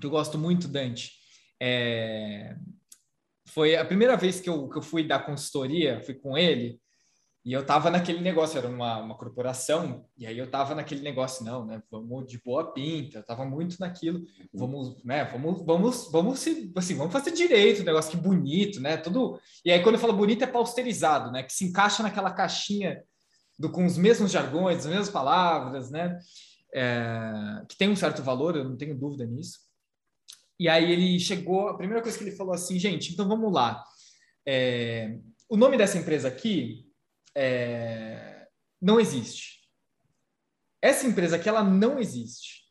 que eu gosto muito, Dante, é... foi a primeira vez que eu, que eu fui dar consultoria, fui com ele, e eu tava naquele negócio, era uma, uma corporação, e aí eu tava naquele negócio, não, né? Vamos de boa pinta, eu tava muito naquilo, vamos, né? Vamos, vamos, vamos se, assim, vamos fazer direito, negócio que bonito, né? Tudo. E aí quando eu falo bonito é pausterizado, né? Que se encaixa naquela caixinha do, com os mesmos jargões, as mesmas palavras, né? É, que tem um certo valor, eu não tenho dúvida nisso. E aí ele chegou, a primeira coisa que ele falou assim, gente, então vamos lá. É, o nome dessa empresa aqui é, não existe. Essa empresa aqui, ela não existe.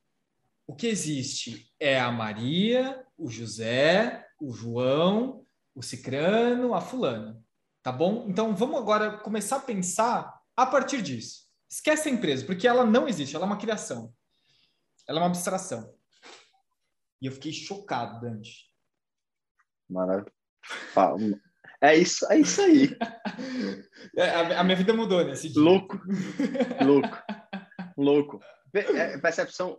O que existe é a Maria, o José, o João, o Cicrano, a fulana. Tá bom? Então, vamos agora começar a pensar a partir disso. Esquece a empresa, porque ela não existe, ela é uma criação. Ela é uma abstração. E eu fiquei chocado, Dante. Maravilha. É isso, é isso aí. É, a, a, minha vida mudou nesse dia. Louco, louco, louco. É, percepção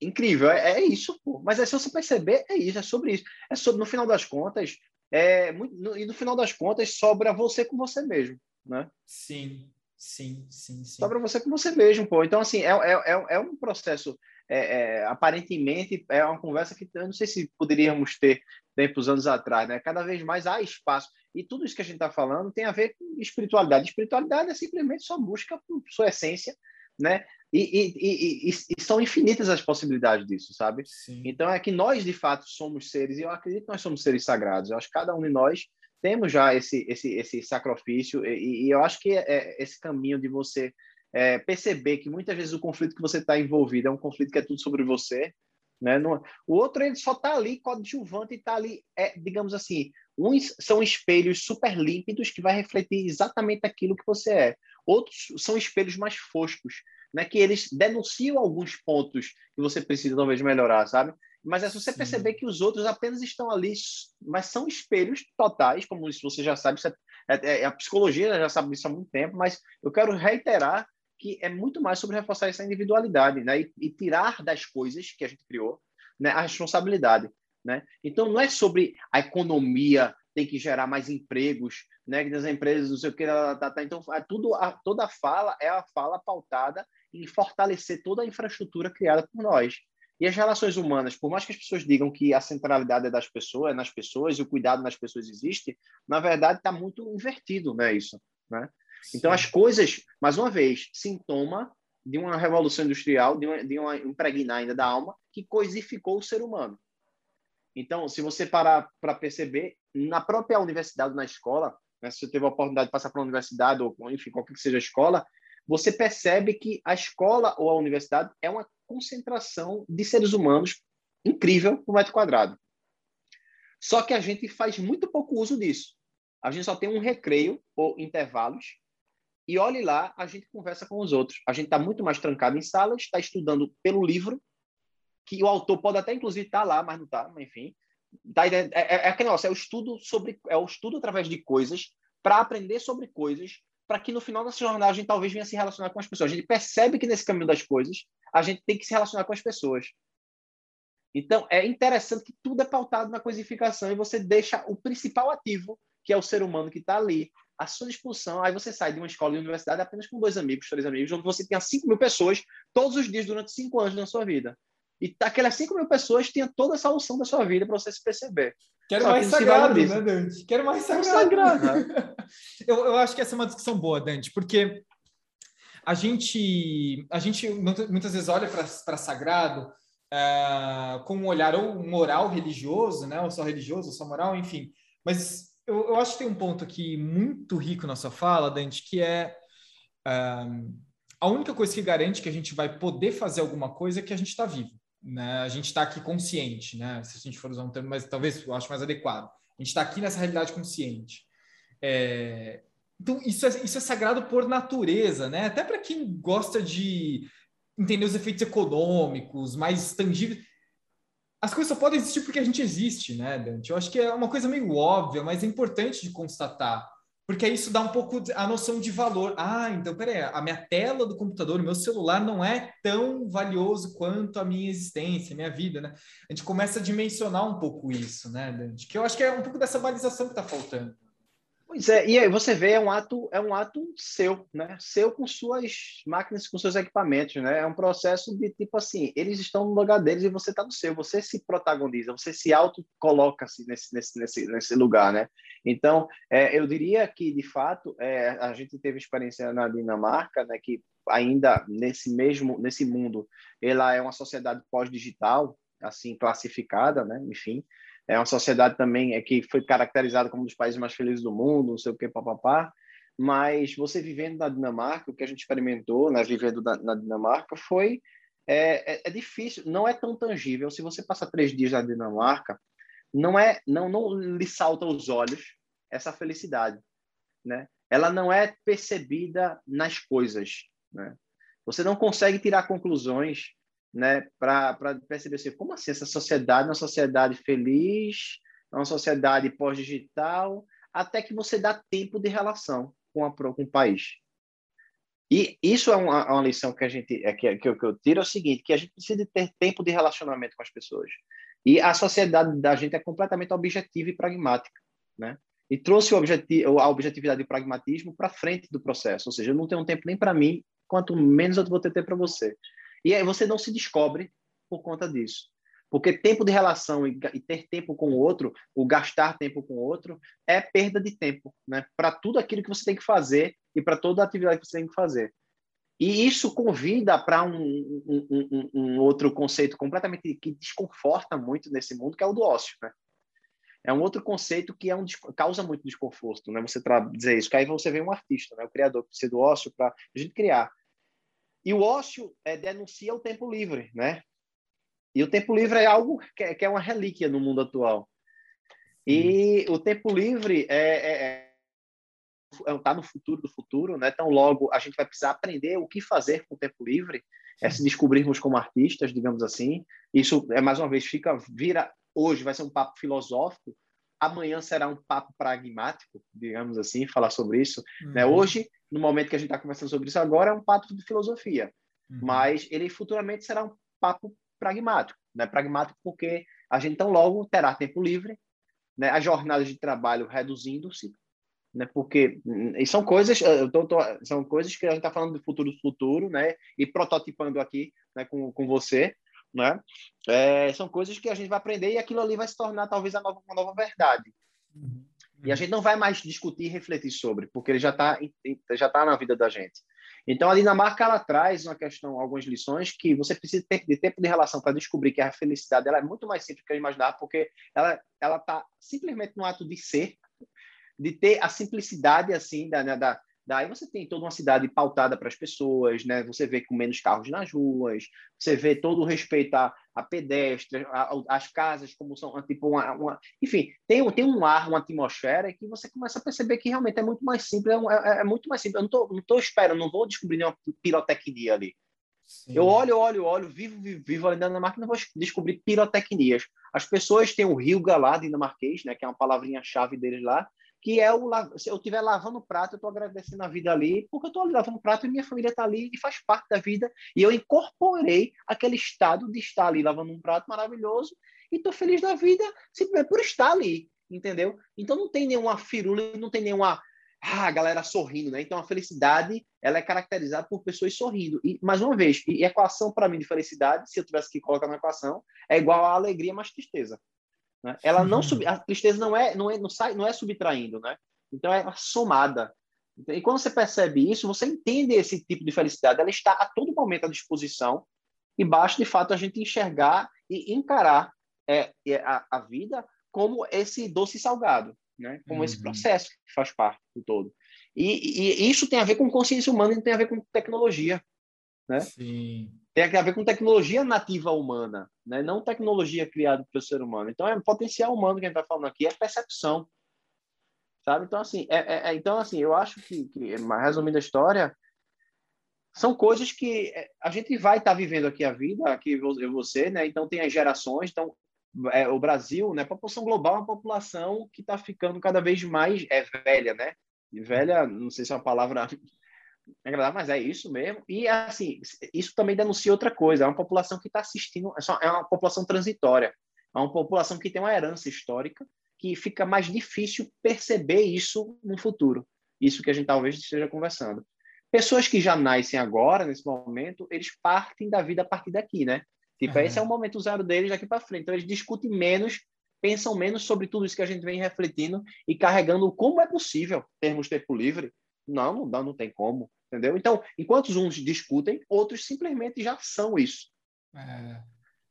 incrível, é, é, isso, pô. Mas é, se você perceber, é isso, é sobre isso. É sobre, no final das contas, é, muito, no, e no final das contas, sobra você com você mesmo, né? Sim, sim, sim, sim. Sobra você com você mesmo, pô. Então, assim, é, é, é, é um processo é, é, aparentemente é uma conversa que eu não sei se poderíamos ter tempos anos atrás, né? Cada vez mais há espaço. E tudo isso que a gente está falando tem a ver com espiritualidade. Espiritualidade é simplesmente sua busca por sua essência, né? E, e, e, e, são infinitas as possibilidades disso, sabe? Sim. Então é que nós de fato somos seres, e eu acredito que nós somos seres sagrados. Eu acho que cada um de nós temos já esse esse, esse sacrifício, e, eu acho que é, é esse caminho de você é, perceber que muitas vezes o conflito que você está envolvido é um conflito que é tudo sobre você, né? O outro ele só está ali coadjuvante e está ali, é, digamos assim, uns são espelhos super límpidos que vai refletir exatamente aquilo que você é. Outros são espelhos mais foscos, né? Que eles denunciam alguns pontos que você precisa talvez melhorar, sabe? Mas é se você Sim. perceber que os outros apenas estão ali, mas são espelhos totais, como isso você já sabe, é, é, é, a psicologia já sabe disso há muito tempo, mas eu quero reiterar que é muito mais sobre reforçar essa individualidade, né? E, e tirar das coisas que a gente criou, né, a responsabilidade, né? Então não é sobre a economia tem que gerar mais empregos, né? Das empresas, não sei o que, tá, tá, tá. então é tudo a, toda a fala é a fala pautada em fortalecer toda a infraestrutura criada por nós. E as relações humanas, por mais que as pessoas digam que a centralidade é das pessoas, é nas pessoas e o cuidado nas pessoas existe, na verdade está muito invertido, né? Isso, né? Então, as coisas, mais uma vez, sintoma de uma revolução industrial, de uma, de uma impregnar ainda da alma, que coisificou o ser humano. Então, se você parar para perceber, na própria universidade, na escola, né, se você teve a oportunidade de passar para a universidade, ou enfim, qualquer que seja a escola, você percebe que a escola ou a universidade é uma concentração de seres humanos incrível por metro quadrado. Só que a gente faz muito pouco uso disso. A gente só tem um recreio ou intervalos e olhe lá, a gente conversa com os outros. A gente está muito mais trancado em salas, está estudando pelo livro, que o autor pode até inclusive estar tá lá, mas não está, enfim. Tá, é, é, é é o estudo sobre, é o estudo através de coisas para aprender sobre coisas, para que no final dessa jornada a gente talvez venha se relacionar com as pessoas. A gente percebe que nesse caminho das coisas a gente tem que se relacionar com as pessoas. Então é interessante que tudo é pautado na coisificação e você deixa o principal ativo, que é o ser humano que está ali, à sua disposição. Aí você sai de uma escola e universidade apenas com dois amigos, três amigos, onde você tenha 5 mil pessoas todos os dias durante cinco anos na sua vida. E aquelas 5 mil pessoas tenham toda a solução da sua vida para você se perceber. Quero Só mais que sagrado, né, Dante? Quero mais sagrado. sagrado. eu, eu acho que essa é uma discussão boa, Dante, porque a gente, a gente muitas vezes olha para sagrado uh, com um olhar ou moral religioso, né? ou só religioso, ou só moral, enfim. Mas eu, eu acho que tem um ponto aqui muito rico na sua fala, Dante, que é uh, a única coisa que garante que a gente vai poder fazer alguma coisa é que a gente está vivo né? A gente está aqui consciente, né? Se a gente for usar um termo, mas talvez eu acho mais adequado. A gente está aqui nessa realidade consciente. É... Então isso é, isso é sagrado por natureza, né? Até para quem gosta de entender os efeitos econômicos, mais tangíveis. As coisas só podem existir porque a gente existe, né, Dante? Eu acho que é uma coisa meio óbvia, mas é importante de constatar porque isso dá um pouco a noção de valor. Ah, então, peraí, a minha tela do computador, o meu celular não é tão valioso quanto a minha existência, a minha vida, né? A gente começa a dimensionar um pouco isso, né, Dante? Que eu acho que é um pouco dessa balização que está faltando. Pois é, e aí você vê, é um ato, é um ato seu, né? Seu com suas máquinas, com seus equipamentos, né? É um processo de tipo assim, eles estão no lugar deles e você está no seu, você se protagoniza, você se auto coloca -se nesse, nesse, nesse, nesse lugar, né? Então, é, eu diria que de fato é, a gente teve experiência na Dinamarca, né? Que ainda nesse mesmo nesse mundo, ela é uma sociedade pós-digital, assim classificada, né? Enfim, é uma sociedade também é que foi caracterizada como um dos países mais felizes do mundo, não sei o que, papapá. Mas você vivendo na Dinamarca, o que a gente experimentou, né, vivendo na, na Dinamarca, foi é, é, é, difícil, não é tão tangível. Se você passa três dias na Dinamarca, não é, não, não lhe salta aos olhos essa felicidade, né? Ela não é percebida nas coisas, né? Você não consegue tirar conclusões né, para perceber assim, como assim essa sociedade é uma sociedade feliz, é uma sociedade pós-digital, até que você dá tempo de relação com, a, com o país. E isso é uma, uma lição que a gente é, que, que, eu, que eu tiro é o seguinte, que a gente precisa ter tempo de relacionamento com as pessoas. E a sociedade da gente é completamente objetiva e pragmática, né? E trouxe o objetivo, a objetividade e o pragmatismo para frente do processo. Ou seja, eu não tenho tempo nem para mim, quanto menos eu vou ter tempo para você. E aí você não se descobre por conta disso. Porque tempo de relação e, ter tempo com o outro, o gastar tempo com o outro, é perda de tempo, né? Para tudo aquilo que você tem que fazer e para toda a atividade que você tem que fazer. E isso convida para um, um, um, um, outro conceito completamente que desconforta muito nesse mundo, que é o do ócio, né? É um outro conceito que é um, causa muito desconforto, né? Você dizer isso, que aí você vê um artista, né? O criador precisa do ócio para a gente criar. E o ócio é, denuncia o tempo livre, né? E o tempo livre é algo que é, que é uma relíquia no mundo atual. E hum. o tempo livre é, é, é, tá no futuro do futuro, né? Então logo a gente vai precisar aprender o que fazer com o tempo livre, é se descobrirmos como artistas, digamos assim. Isso é mais uma vez fica vira hoje vai ser um papo filosófico, amanhã será um papo pragmático, digamos assim, falar sobre isso. Né? Uhum. Né? Hoje, no momento que a gente está conversando sobre isso agora, é um papo de filosofia, uhum. mas ele futuramente será um papo pragmático. Né? Pragmático porque a gente então logo terá tempo livre, né? as jornadas de trabalho reduzindo-se, né? Porque e são coisas, eu tô, tô, são coisas que a gente está falando do futuro do futuro, né? E prototipando aqui, né? Com, com você, né? É, são coisas que a gente vai aprender e aquilo ali vai se tornar talvez a nova, uma nova verdade. Uhum. E a gente não vai mais discutir e refletir sobre, porque ele já está já tá na vida da gente. Então, a Dinamarca ela traz uma questão, algumas lições que você precisa ter de tempo de relação para descobrir que a felicidade ela é muito mais simples do que eu imaginar, porque ela ela está simplesmente no ato de ser, de ter a simplicidade assim da, né, da, Daí você tem toda uma cidade pautada para as pessoas, né? Você vê com menos carros nas ruas, você vê todo o respeito a, a pedestres, as casas como são, tipo uma, uma, enfim, tem, tem um ar, uma atmosfera que você começa a perceber que realmente é muito mais simples, é, é, é muito mais simples. Eu não tô, não tô esperando, não vou descobrir nenhuma pirotecnia ali. Sim. Eu olho, olho, olho, vivo, vivo, vivo ali na Dinamarca e não vou descobrir pirotecnias. As pessoas têm o rio lá, dinamarquês, né, que é uma palavrinha-chave deles lá, que é o se eu estiver lavando prato, eu estou agradecendo a vida ali, porque eu estou lavando prato e minha família está ali e faz parte da vida. E eu incorporei aquele estado de estar ali lavando um prato maravilhoso e estou feliz da vida simplesmente por estar ali, entendeu? Então não tem nenhuma firula, não tem nenhuma ah, a galera sorrindo, né? Então a felicidade ela é caracterizada por pessoas sorrindo. E mais uma vez, e equação para mim de felicidade, se eu tivesse que colocar na equação, é igual a alegria mais tristeza. Né? Ela não sub, a tristeza não é não é não sai não é subtraindo, né? Então é somada. E quando você percebe isso, você entende esse tipo de felicidade. Ela está a todo momento à disposição e basta de fato a gente enxergar e encarar é, a, a vida como esse doce salgado, né? Como uhum. esse processo que faz parte do todo. E, e, isso tem a ver com consciência humana e não tem a ver com tecnologia, né? Sim tem a ver com tecnologia nativa humana, né? não tecnologia criada pelo ser humano. Então, é potencial humano que a gente está falando aqui, é percepção. Sabe? Então, assim, é, é, é, então, assim eu acho que, que, resumindo a história, são coisas que é, a gente vai estar tá vivendo aqui a vida, aqui eu você, né? Então, tem as gerações, então, é, o Brasil, né? A população global é uma população que está ficando cada vez mais é velha, né? E velha, não sei se é uma palavra agradável, mas é isso mesmo. E, assim, isso também denuncia outra coisa. É uma população que está assistindo, é, só, é uma população transitória. É uma população que tem uma herança histórica que fica mais difícil perceber isso no futuro. Isso que a gente talvez esteja conversando. Pessoas que já nascem agora, nesse momento, eles partem da vida a partir daqui, né? Tipo, uhum. esse é o momento zero deles daqui para frente. Então, eles discutem menos, pensam menos sobre tudo isso que a gente vem refletindo e carregando como é possível termos tempo livre. Não, não dá, não tem como entendeu? Então, enquanto uns discutem, outros simplesmente já são isso. É,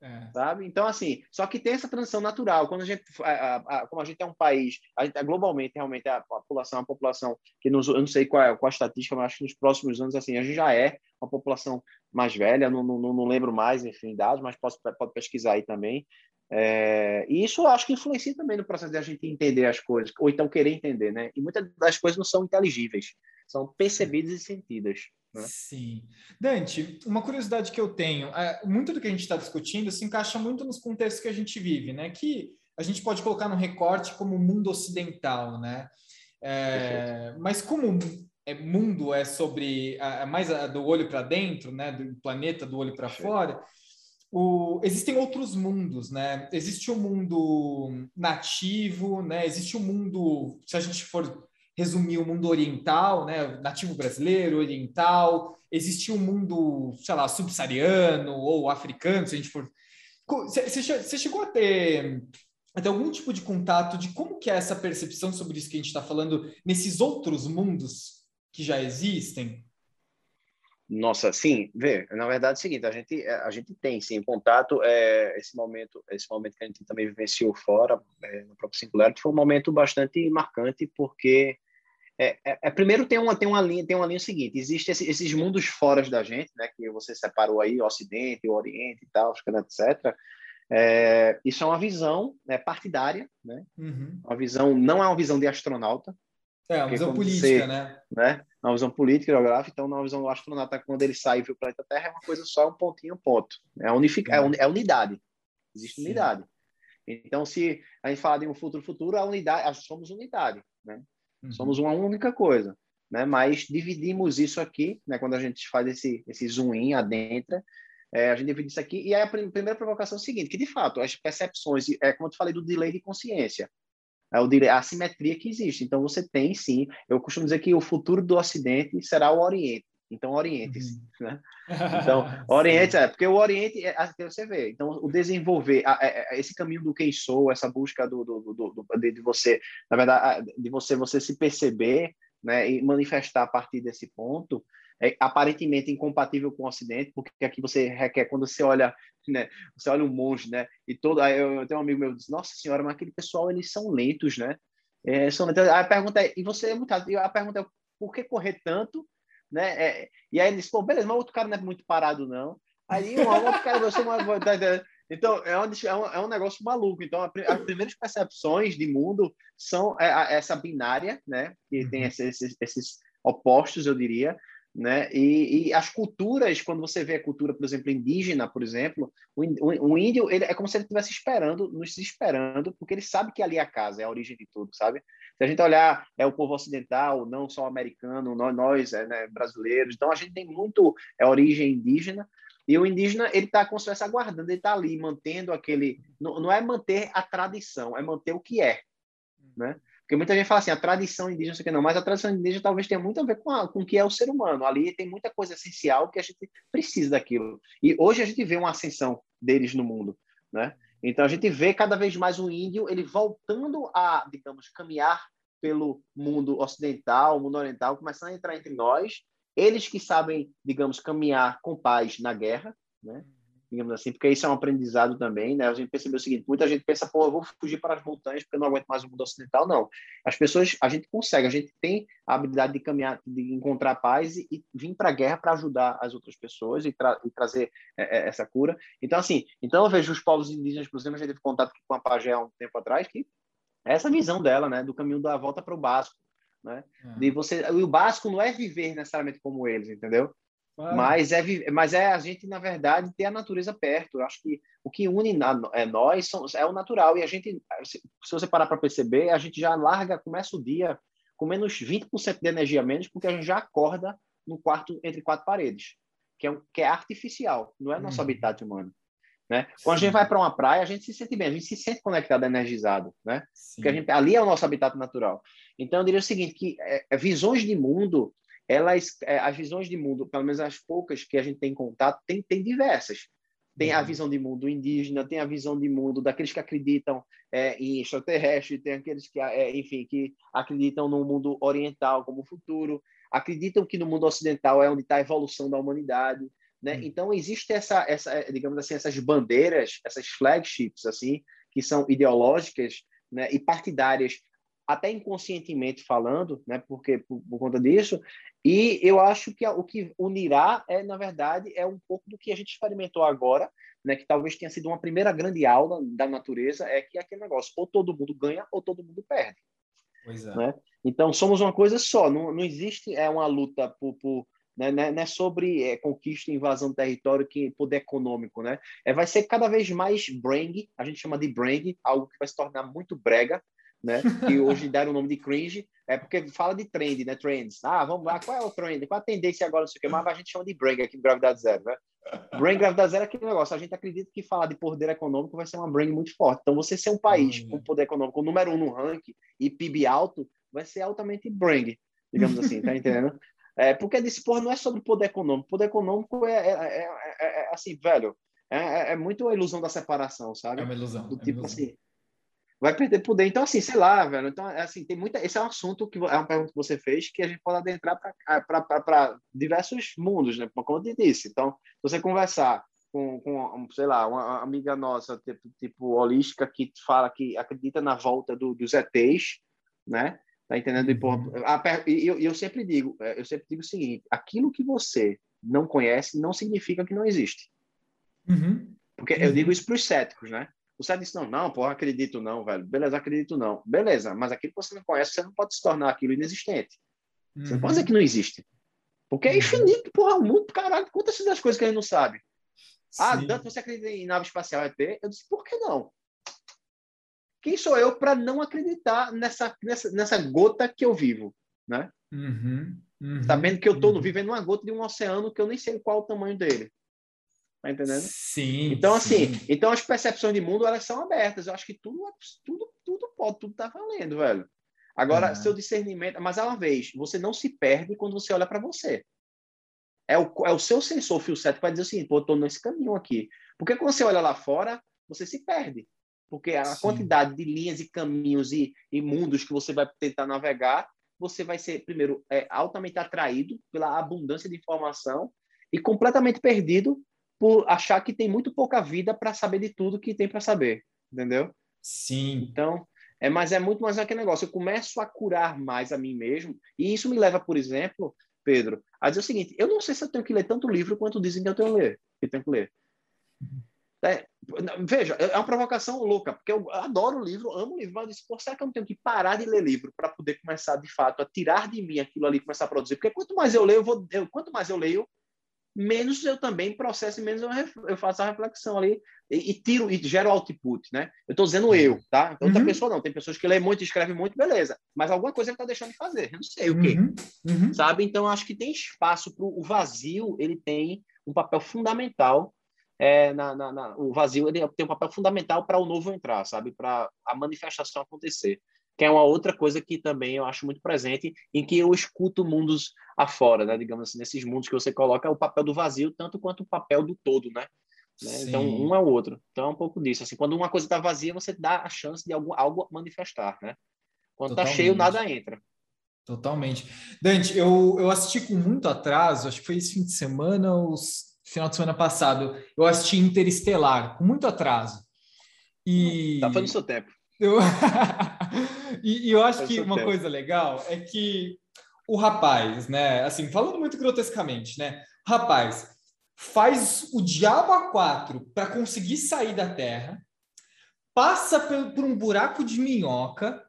é. Sabe? Então, assim, só que tem essa transição natural. Quando a gente, a, a, como a gente é um país, a gente, globalmente, realmente, a, população é uma população que, nos, eu não sei qual é, qual a estatística, mas acho que nos próximos anos, assim, a gente já é uma população mais velha, não, não, não lembro mais, enfim, dados, mas posso, pode pesquisar aí também. É, e isso eu acho que influencia também no processo de a gente entender as coisas, ou então querer entender, né? E muitas das coisas não são inteligíveis são percebidas e sentidas. Né? Sim. Dante, uma curiosidade que eu tenho, é, muito do que a gente está discutindo se encaixa muito nos contextos que a gente vive, né? Que a gente pode colocar no recorte como mundo ocidental, né? É, mas como é, mundo é sobre é mais a, do olho para dentro, né? Do planeta do olho para fora. O, existem outros mundos, né? Existe o um mundo nativo, né? Existe o um mundo, se a gente for resumir o mundo oriental, né, nativo brasileiro, oriental, existia um mundo, sei lá, subsaariano ou africano, se a gente for... Você chegou a ter, a ter algum tipo de contato de como que é essa percepção sobre isso que a gente está falando nesses outros mundos que já existem? Nossa, sim, vê, na verdade é o seguinte, a gente, a gente tem sim contato, é, esse momento esse momento que a gente também vivenciou fora, é, no próprio Singular, foi um momento bastante marcante, porque é, é, é, primeiro tem uma, tem uma linha tem uma linha seguinte. Existe esse, esses mundos fora da gente né que você separou aí o Ocidente o Oriente e tal etc é, isso é uma visão né, partidária né? Uhum. uma visão não é uma visão de astronauta é uma visão política você, né? né é uma visão política geográfica então na visão do astronauta. Quando ele sai para o planeta Terra é uma coisa só um pontinho um ponto. É unifica, é, é unidade. Existe Sim. unidade. Então se a gente fala de um futuro futuro a unidade somos unidade né Uhum. Somos uma única coisa, né? Mas dividimos isso aqui, né? Quando a gente faz esse, esse zoom in, adentra, é, a gente divide isso aqui. E aí a primeira provocação é o seguinte, que de fato, as percepções, é como eu te falei do delay de consciência, é o delay, a assimetria que existe. Então você tem sim, eu costumo dizer que o futuro do Ocidente será o Oriente. Então, oriente-se, uhum. né? Então, oriente, é, porque o oriente, é, assim, você vê, então, o desenvolver, a, a, é, é, esse caminho do quem sou, essa busca do, do, do, do de, de, você, na verdade, de você, você se perceber, né, e manifestar a partir desse ponto, é aparentemente incompatível com o Ocidente, porque aqui você requer, quando você olha, né, você olha um monge, né, e todo, eu, eu tenho um amigo meu que diz, nossa senhora, mas aquele pessoal, eles são lentos, né, é, são lentos. a pergunta é, e você é muito a pergunta é, por que correr tanto, né, é, e aí ele diz, pô, beleza, mas outro cara não é muito parado, não, aí um outro cara, você não é, tá então, é um, é um, é um negócio maluco. Então, a, as primeiras percepções de mundo são é, essa binária, né? Que tem uhum. esses, esses opostos, eu diria, né? E, e, as culturas, quando você vê a cultura, por exemplo, indígena, por exemplo, o, o, o índio ele é como se ele estivesse esperando, nos esperando, porque ele sabe que ali é a casa, é a origem de tudo, sabe? Se a gente olhar é o povo ocidental, não só americano, nós, nós é, né, brasileiros, então a gente tem muito é, origem indígena, e o indígena, ele está como se estivesse aguardando, ele está ali mantendo aquele. Não, não, é manter a tradição, é manter o que é. Né? Porque muita gente fala assim, a tradição indígena, não sei o que não, mas a tradição indígena talvez tenha muito a ver com, a, com o que é o ser humano. Ali tem muita coisa essencial que a gente precisa daquilo. E hoje a gente vê uma ascensão deles no mundo. Né? Então a gente vê cada vez mais o índio ele voltando a, digamos, caminhar pelo mundo ocidental, mundo oriental, começando a entrar entre nós eles que sabem, digamos, caminhar com paz na guerra, né? Digamos assim, porque isso é um aprendizado também, né? A gente percebeu o seguinte, muita gente pensa, pô, eu vou fugir para as montanhas porque eu não aguento mais o mundo ocidental, não. As pessoas, a gente consegue, a gente tem a habilidade de caminhar, de encontrar paz e, e vir para a guerra para ajudar as outras pessoas e, tra e trazer é, é, essa cura. Então, assim, então eu vejo os povos indígenas, por exemplo, a gente teve contato com a Pagé há um tempo atrás, que é essa visão dela, né, do caminho da volta para o Basco, né? É. De você, o básico não é viver necessariamente como eles, entendeu? Claro. Mas é mas é a gente na verdade ter a natureza perto. Eu acho que o que une na, é nós são, é o natural e a gente, se, se você parar para perceber, a gente já larga, começa o dia com menos 20% de energia menos, porque a gente já acorda no quarto entre quatro paredes, que é, um, que é artificial, não é nosso uhum. habitat humano. Né? Quando a gente vai para uma praia, a gente se sente bem, a gente se sente conectado, energizado, né? Porque a gente, ali é o nosso habitat natural. Então, eu diria o seguinte, que é, é, visões de mundo, elas, é, as visões de mundo, pelo menos as poucas que a gente tem contato, tem, tem diversas. Tem a uhum. visão de mundo indígena, tem a visão de mundo daqueles que acreditam é, em extraterrestre, tem aqueles que, é, enfim, que acreditam no mundo oriental como futuro, acreditam que no mundo ocidental é onde está a evolução da humanidade. Né? Hum. Então existe essa, essa, digamos assim, essas bandeiras, essas flagships assim, que são ideológicas né, e partidárias, até inconscientemente falando, né, porque por, por, conta disso. E eu acho que o que unirá é, na verdade, é um pouco do que a gente experimentou agora, né, que talvez tenha sido uma primeira grande aula da natureza, é que é aquele negócio, ou todo mundo ganha ou todo mundo perde. Pois é. Né? Então somos uma coisa só, não, não existe é uma luta por, por né? Não é, sobre é, conquista e invasão do território que poder econômico, né? É, vai ser cada vez mais brang, a gente chama de brang, algo que vai se tornar muito brega, né? Que hoje deram o nome de cringe, é porque fala de trend, né? Trends. Ah, vamos lá, qual é o trend? Qual a tendência agora, não sei o que, mas a gente chama de brang aqui Gravidade Zero, né? Brain Gravidade Zero é aquele negócio, a gente acredita que falar de poder econômico vai ser uma brain muito forte. Então, você ser um país com poder econômico número um no ranking e PIB alto, vai ser altamente brain, digamos assim, tá entendendo? É, porque disse, porra, não é sobre poder econômico. Poder econômico é, é, é, é, é assim, velho, é, muito a ilusão da separação, sabe? É uma ilusão. Do tipo ilusão. assim, vai perder poder. Então, assim, sei lá, velho. Então, assim, tem muita. Esse é um assunto que é uma pergunta que você fez que a gente pode adentrar para diversos mundos, né? Como eu disse. Então, você conversar com, com, sei lá, uma amiga nossa, tipo, tipo holística, que fala que acredita na volta do, dos ETs, né? Tá entendendo? Uhum. E eu, eu sempre digo, é, eu sempre digo o seguinte: aquilo que você não conhece não significa que não existe. Uhum. Porque uhum. eu digo isso para os céticos, né? O cético diz, não, não, porra, acredito não, velho. Beleza, acredito não. Beleza, mas aquilo que você não conhece, você não pode se tornar aquilo inexistente. Você não pode dizer uhum. que não existe. Porque é uhum. infinito, porra, o mundo, caralho. Quantas são as coisas que a gente não sabe? Ah, Sim. Ah, Dante, você acredita em nave espacial ET? Eu disse, por que não? quem sou eu para não acreditar nessa, nessa, nessa gota que eu vivo, né? Uhum, uhum, Sabendo que eu estou uhum. vivendo uma gota de um oceano que eu nem sei qual o tamanho dele. Tá entendendo? Sim. Então, assim, sim. então as percepções de mundo, elas são abertas. Eu acho que tudo, tudo, tudo pode, tudo tá valendo, velho. Agora, uhum. seu discernimento... Mas, uma vez, você não se perde quando você olha para você. É o, é o seu sensor fio certo que vai dizer assim, pô, eu tô nesse caminho aqui. Porque quando você olha lá fora, você se perde porque a Sim. quantidade de linhas e caminhos e, e, mundos que você vai tentar navegar você vai ser, primeiro, é, altamente atraído pela abundância de informação e completamente perdido por achar que tem muito pouca vida para saber de tudo que tem para saber, entendeu? Sim. Então, é, mas é muito mais aquele negócio. Eu começo a curar mais a mim mesmo, e isso me leva, por exemplo, Pedro, a dizer o seguinte: eu não sei se eu tenho que ler tanto livro quanto dizem que eu tenho que ler. Que tenho que ler. É, veja, é uma provocação louca, porque eu adoro livro, amo livro, mas eu disse, Pô, será que eu não tenho que parar de ler livro para poder começar, de fato, a tirar de mim aquilo ali, começar a produzir? Porque quanto mais eu leio, eu vou, eu, quanto mais eu leio, menos eu também processo e menos eu, eu faço a reflexão ali e, e, tiro e gero output, né? Eu estou dizendo eu, tá? Então, outra uhum. pessoa não. Tem pessoas que lêem muito, escrevem muito, beleza. Mas alguma coisa ele está deixando de fazer. Eu não sei o quê. Uhum. Uhum. Sabe? Então, acho que tem espaço para o vazio, ele tem um papel fundamental é, na, na, na, o vazio ele tem um papel fundamental para o novo entrar, sabe? Para a manifestação acontecer. Que é uma outra coisa que também eu acho muito presente, em que eu escuto mundos afora, né? Digamos assim, nesses mundos que você coloca, o papel do vazio, tanto quanto o papel do todo, né? né? Então, um é o outro. Então, é um pouco disso. Assim, quando uma coisa está vazia, você dá a chance de algo, algo manifestar, né? Quando está cheio, nada entra. Totalmente. Dante, eu, eu assisti com muito atraso, acho que foi esse fim de semana, os final de semana passado, eu assisti Interestelar, com muito atraso. E... Tá falando do seu tempo. Eu... e, e, eu acho que uma coisa legal é que o rapaz, né, assim, falando muito grotescamente, né, rapaz faz o diabo a quatro para conseguir sair da Terra, passa por, por um buraco de minhoca,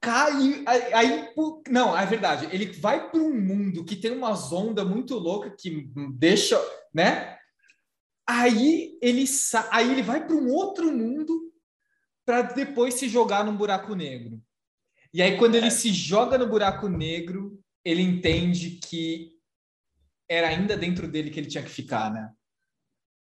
cai. Aí, aí, não, é verdade. Ele vai para um mundo que tem uma onda muito louca que deixa, né? Aí ele aí ele vai para um outro mundo para depois se jogar num buraco negro. E aí quando ele é. se joga no buraco negro, ele entende que era ainda dentro dele que ele tinha que ficar, né?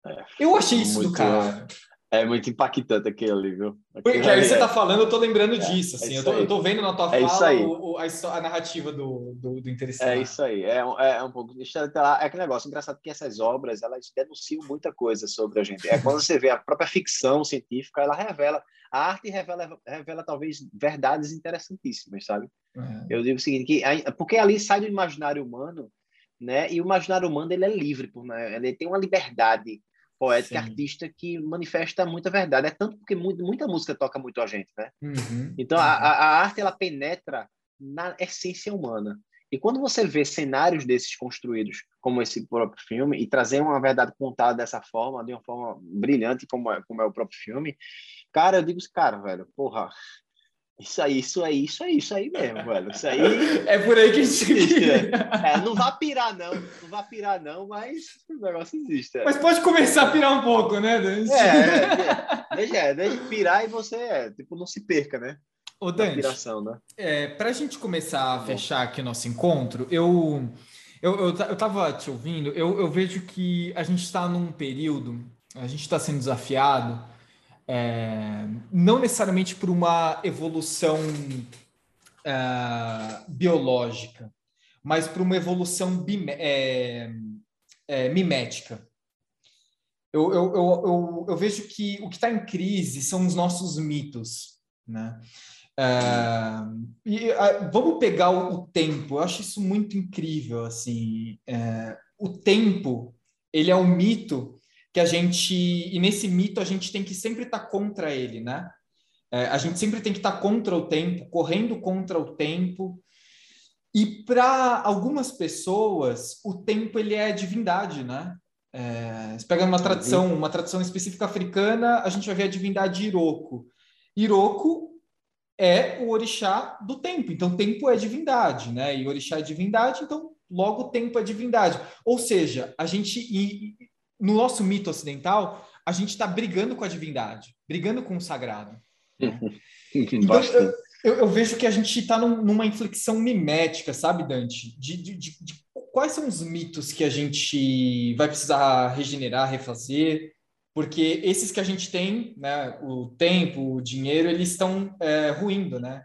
É, eu achei isso do cara. É muito impactante aquele ali, viu? Porque aí você tá falando, eu tô lembrando é, disso, assim, é eu, tô, eu, tô, vendo na tua é fala o, o, a, a, narrativa do, do, do É isso aí, é, é, é um pouco... É aquele negócio, engraçado que essas obras, elas denunciam muita coisa sobre a gente. É quando você vê a própria ficção científica, ela revela, a arte revela, revela talvez verdades interessantíssimas, sabe? É. Eu digo o seguinte, que, porque ali sai do imaginário humano, né? E o imaginário humano, ele é livre, por, né? ele tem uma liberdade poética Sim. artista que manifesta muita verdade. É tanto porque muito, muita música toca muito a gente, né? Uhum, então, uhum. A, a arte, ela penetra na essência humana. E quando você vê cenários desses construídos, como esse próprio filme, e trazer uma verdade contada dessa forma, de uma forma brilhante, como é, como é o próprio filme, cara, eu digo, cara, velho, porra, isso aí, isso aí, isso aí, isso aí mesmo, velho. Isso aí. É por aí que existe. É. é, não vá pirar, não. Não vá pirar, não, mas o negócio existe. É. Mas pode começar a pirar um pouco, né, Dante? É, é, deixa, é, deixa pirar e você, é, tipo, não se perca, né? Ô, Dante, piração, né? é, para a gente começar a fechar aqui o nosso encontro, eu, eu, eu, eu tava te ouvindo, eu, eu vejo que a gente está num período, a gente está sendo desafiado é, não necessariamente por uma evolução é, biológica, mas por uma evolução é, é, mimética. Eu, eu, eu, eu, vejo que o que está em crise são os nossos mitos. Né? É, e vamos pegar o, o, tempo. Eu acho isso muito incrível. Assim, é, o tempo ele é um mito que a gente e nesse mito a gente tem que sempre estar tá contra ele, né? É, a gente sempre tem que estar tá contra o tempo, correndo contra o tempo. E para algumas pessoas, o tempo ele é divindade, né? É, pega uma tradição, uma tradição específica africana, a gente vai ver a divindade Iroko. Iroko é o orixá do tempo, então tempo é divindade, né? E orixá é divindade, então logo tempo é divindade. Ou seja, a gente no nosso mito ocidental, a gente está brigando com a divindade, brigando com o sagrado. Né? então, eu, eu, eu, vejo que a gente está num, numa inflexão mimética, sabe, Dante? De, de, de, de, quais são os mitos que a gente vai precisar regenerar, refazer? Porque esses que a gente tem, né, o tempo, o dinheiro, eles estão é, ruindo, né?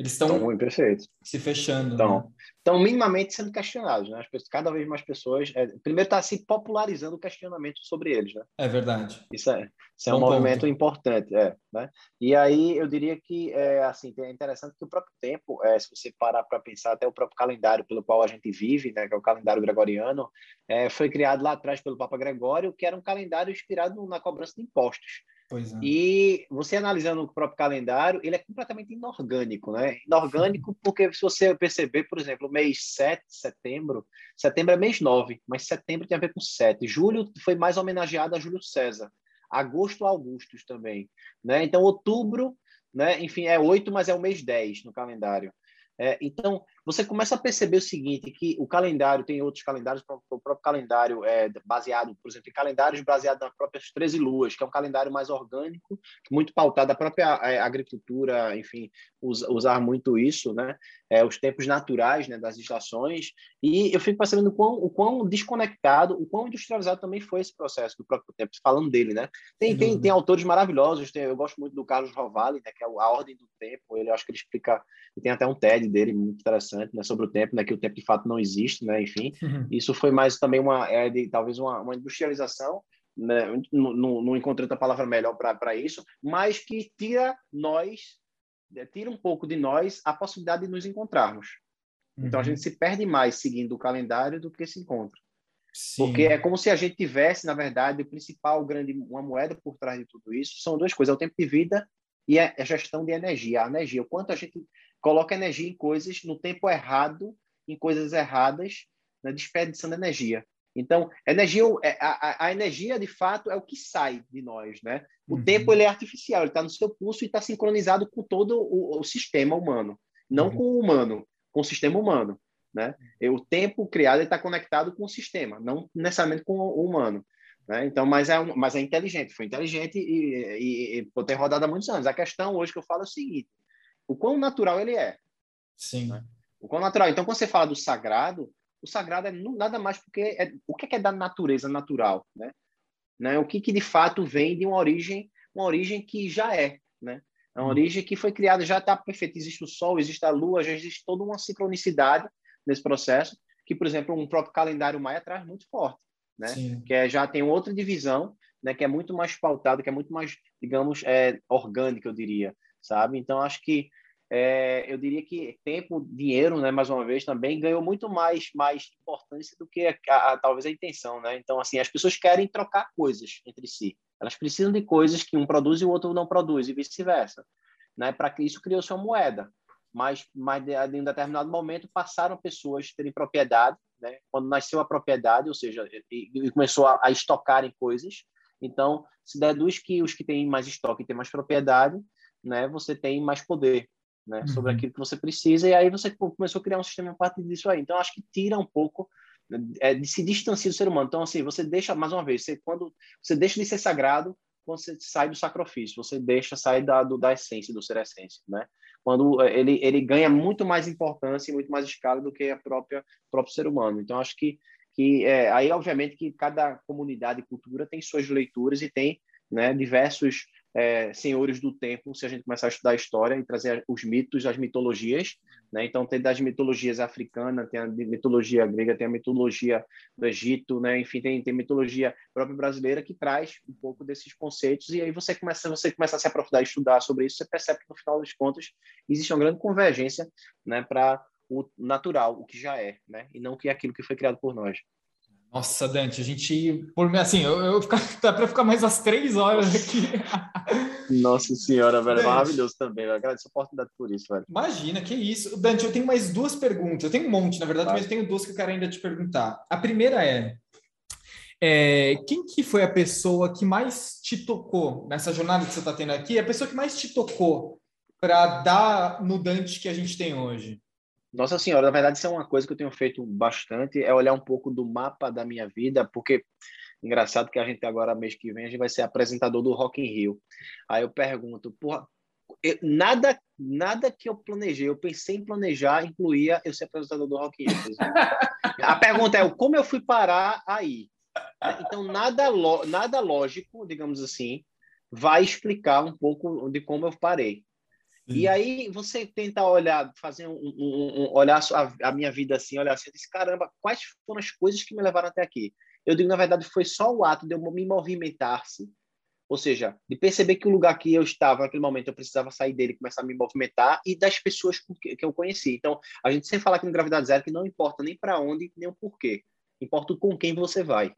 Eles estão perfeito. se fechando. Então, né? estão minimamente sendo questionados, né? As pessoas, cada vez mais pessoas. É, primeiro está se popularizando o questionamento sobre eles, né? É verdade. Isso é, isso é um movimento ponto. importante, é, né? E aí eu diria que é assim, é interessante que o próprio tempo, é, se você parar para pensar até o próprio calendário pelo qual a gente vive, né, que é o calendário gregoriano, é, foi criado lá atrás pelo Papa Gregório, que era um calendário inspirado na cobrança de impostos. É. E você analisando o próprio calendário, ele é completamente inorgânico, né? Inorgânico porque se você perceber, por exemplo, o mês 7, setembro, setembro é mês 9, mas setembro tem a ver com 7. Julho foi mais homenageado a Júlio César. Agosto, Augustus também, né? Então, outubro, né? Enfim, é 8, mas é o mês 10 no calendário. É, então, você começa a perceber o seguinte, que o calendário, tem outros calendários, o próprio calendário é baseado, por exemplo, em calendários baseados nas próprias 13 luas, que é um calendário mais orgânico, muito pautado da própria agricultura, enfim, usar muito isso, né? É, os tempos naturais né, das estações, e eu fico percebendo o quão, o quão desconectado, o quão industrializado também foi esse processo do próprio tempo, falando dele, né? Tem, tem, tem autores maravilhosos, tem, eu gosto muito do Carlos Rovalli, né, que é a Ordem do Tempo, ele acho que ele explica, tem até um TED dele muito interessante, né, sobre o tempo, né, que o tempo de fato não existe, né, enfim, uhum. isso foi mais também uma, é de, talvez uma, uma industrialização, né, não, não, não encontrei outra palavra melhor para isso, mas que tira nós, né, tira um pouco de nós a possibilidade de nos encontrarmos. Uhum. Então a gente se perde mais seguindo o calendário do que se encontra. Sim. Porque é como se a gente tivesse, na verdade, o principal grande, uma moeda por trás de tudo isso, são duas coisas, é o tempo de vida e a gestão de energia, a energia, o quanto a gente coloca energia em coisas no tempo errado, em coisas erradas, na desperdição de energia. Então, energia, é, a, a, energia de fato é o que sai de nós, né? O uhum. tempo ele é artificial, ele está no seu pulso e está sincronizado com todo o, o sistema humano, não uhum. com o humano, com o sistema humano, né? E o tempo criado está conectado com o sistema, não necessariamente com o humano. Né? Então, mas é, mas é inteligente, foi inteligente e, e, e por ter rodado há muitos anos. A questão hoje que eu falo é o seguinte: o quão natural ele é. Sim. Né? O quão natural. Então, quando você fala do sagrado, o sagrado é nada mais porque é, o que é, da natureza natural, né? né? O que, que de fato vem de uma origem, uma origem que já é, né? É uma hum. origem que foi criada, já está perfeita. Existe o Sol, existe a Lua, já existe toda uma sincronicidade nesse processo, que, por exemplo, um próprio calendário maia traz muito forte, né? Sim. Que é, já tem outra divisão, né? Que é muito mais pautada, que é muito mais, digamos, é, orgânica, eu diria, sabe? Então, acho que é, eu diria que tempo, dinheiro, né, mais uma vez, também ganhou muito mais, mais importância do que a, a, talvez a intenção, né? Então, assim, as pessoas querem trocar coisas entre si. Elas precisam de coisas que um produz e o outro não produz e vice-versa, né? Para que isso criou sua moeda. Mas, mas em um determinado momento passaram pessoas terem propriedade, né? Quando nasceu a propriedade, ou seja, e, e começou a, a estocarem coisas. Então, se deduz que os que têm mais estoque têm mais propriedade, né? Você tem mais poder né, uhum. sobre aquilo que você precisa, e aí você começou a criar um sistema a partir disso aí. Então, acho que tira um pouco é, de se distanciar do ser humano. Então, assim, você deixa, mais uma vez, você, quando você deixa de ser sagrado, quando você sai do sacrifício, você deixa sair da, do, da essência, do ser essência, né? Quando é, ele, ele ganha muito mais importância e muito mais escala do que a própria próprio ser humano. Então, acho que, que é, aí, obviamente, que cada comunidade e cultura tem suas leituras e tem né, diversos é, senhores do tempo, se a gente começar a estudar a história e trazer os mitos, as mitologias, né? Então tem das mitologias africanas, tem a mitologia grega, tem a mitologia do Egito, né? Enfim, tem, tem mitologia própria brasileira que traz um pouco desses conceitos e aí você começa você começa a se aprofundar e estudar sobre isso, você percebe que no final das contas existe uma grande convergência, né? Para o natural, o que já é, né? E não que é aquilo que foi criado por nós. Nossa, Dante, a gente, por mim, assim, eu, eu ficar, dá para ficar mais as três horas aqui. Nossa senhora, velho, Dante, maravilhoso também. Eu agradeço a oportunidade por isso, velho. Imagina, que isso. Dante, eu tenho mais duas perguntas. Eu tenho um monte, na verdade, mas eu tenho duas que eu quero ainda te perguntar. A primeira é, é, quem que foi a pessoa que mais te tocou nessa jornada que você está tendo aqui? A pessoa que mais te tocou para dar no Dante que a gente tem hoje? Nossa Senhora, na verdade, isso é uma coisa que eu tenho feito bastante, é olhar um pouco do mapa da minha vida, porque engraçado que a gente agora, mês que vem, a gente vai ser apresentador do Rock in Rio. Aí eu pergunto, porra, eu, nada, nada que eu planejei, eu pensei em planejar, incluía eu ser apresentador do Rock in Rio. a pergunta é, como eu fui parar aí? Então, nada, nada lógico, digamos assim, vai explicar um pouco de como eu parei. E aí você tenta olhar, fazer um, um, um olhar a, a, minha vida assim, olhar assim, disse, caramba, quais foram as coisas que me levaram até aqui? Eu digo, na verdade, foi só o ato de eu me movimentar-se, ou seja, de perceber que o lugar que eu estava naquele momento eu precisava sair dele, começar a me movimentar e das pessoas que, que eu conheci. Então, a gente sempre fala aqui no Gravidade Zero que não importa nem para onde, nem o porquê. Importa com quem você vai.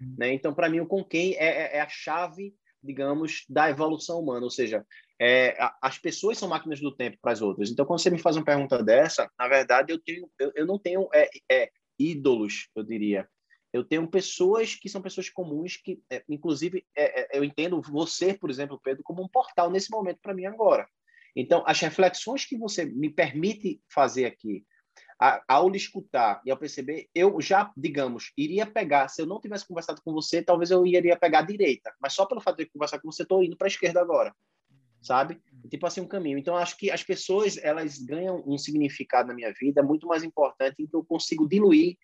Hum. Né? Então, para mim, o com quem é, é, é a chave digamos, da evolução humana, ou seja, é, as pessoas são máquinas do tempo para as outras. Então, quando você me faz uma pergunta dessa, na verdade, eu, tenho, eu, eu não tenho é, é, ídolos, eu diria. Eu tenho pessoas que são pessoas comuns, que, é, inclusive, é, é, eu entendo você, por exemplo, Pedro, como um portal nesse momento para mim agora. Então, as reflexões que você me permite fazer aqui, ao lhe escutar e ao perceber, eu já, digamos, iria pegar, se eu não tivesse conversado com você, talvez eu iria pegar a direita, mas só pelo fato de conversar com você, estou indo para a esquerda agora, sabe? Tipo assim, um caminho. Então, acho que as pessoas, elas ganham um significado na minha vida muito mais importante em que eu consigo diluir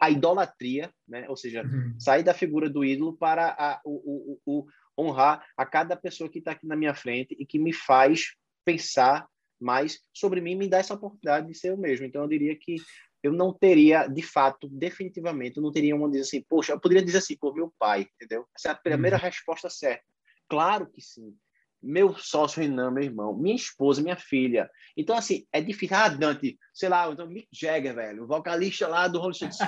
a idolatria, né? ou seja, uhum. sair da figura do ídolo para a, o, o, o, honrar a cada pessoa que está aqui na minha frente e que me faz pensar mas sobre mim me dá essa oportunidade de ser eu mesmo. Então eu diria que eu não teria, de fato, definitivamente, eu não teria uma dizer assim, poxa, eu poderia dizer assim, por meu pai, entendeu? Essa é a primeira uhum. resposta certa. Claro que sim. Meu sócio Renan, meu irmão, minha esposa, minha filha. Então, assim, é difícil. Ah, Dante, sei lá, então Mick Jagger, velho, o vocalista lá do Rolling Stones.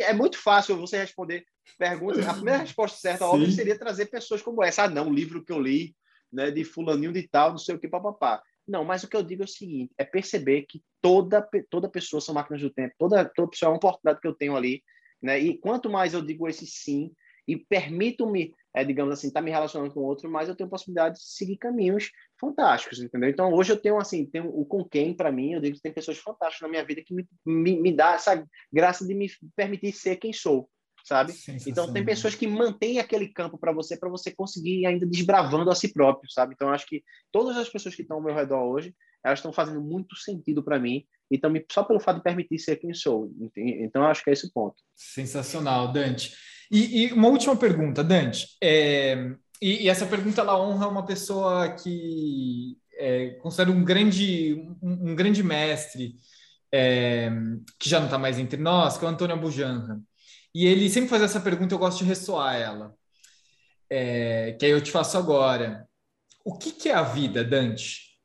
é muito fácil você responder perguntas. A primeira resposta certa, óbvio, seria trazer pessoas como essa. Ah, não, o livro que eu li, né, de fulaninho de tal, não sei o que, papapá. Não, mas o que eu digo é o seguinte: é perceber que toda, toda pessoa são máquinas do tempo, toda, toda pessoa é uma oportunidade que eu tenho ali, né? E quanto mais eu digo esse sim e permito-me, é, digamos assim, tá me relacionando com outro, mais eu tenho possibilidade de seguir caminhos fantásticos, entendeu? Então hoje eu tenho assim, tenho o com quem para mim, eu digo que tem pessoas fantásticas na minha vida que me, me, me dá essa graça de me permitir ser quem sou sabe? Então tem pessoas que mantêm aquele campo para você, para você conseguir ainda desbravando a si próprio, sabe? Então acho que todas as pessoas que estão ao meu redor hoje, elas estão fazendo muito sentido para mim e também só pelo fato de permitir ser quem sou. Então acho que é esse o ponto. Sensacional, Dante. E, e uma última pergunta, Dante. É, e, e, essa pergunta ela honra uma pessoa que é, um grande, um, um grande mestre. É, que já não está mais entre nós, que é o Antônio Bujanra. E ele sempre faz essa pergunta, eu gosto de ressoar ela. É, que aí eu te faço agora. O que, que é a vida, Dante?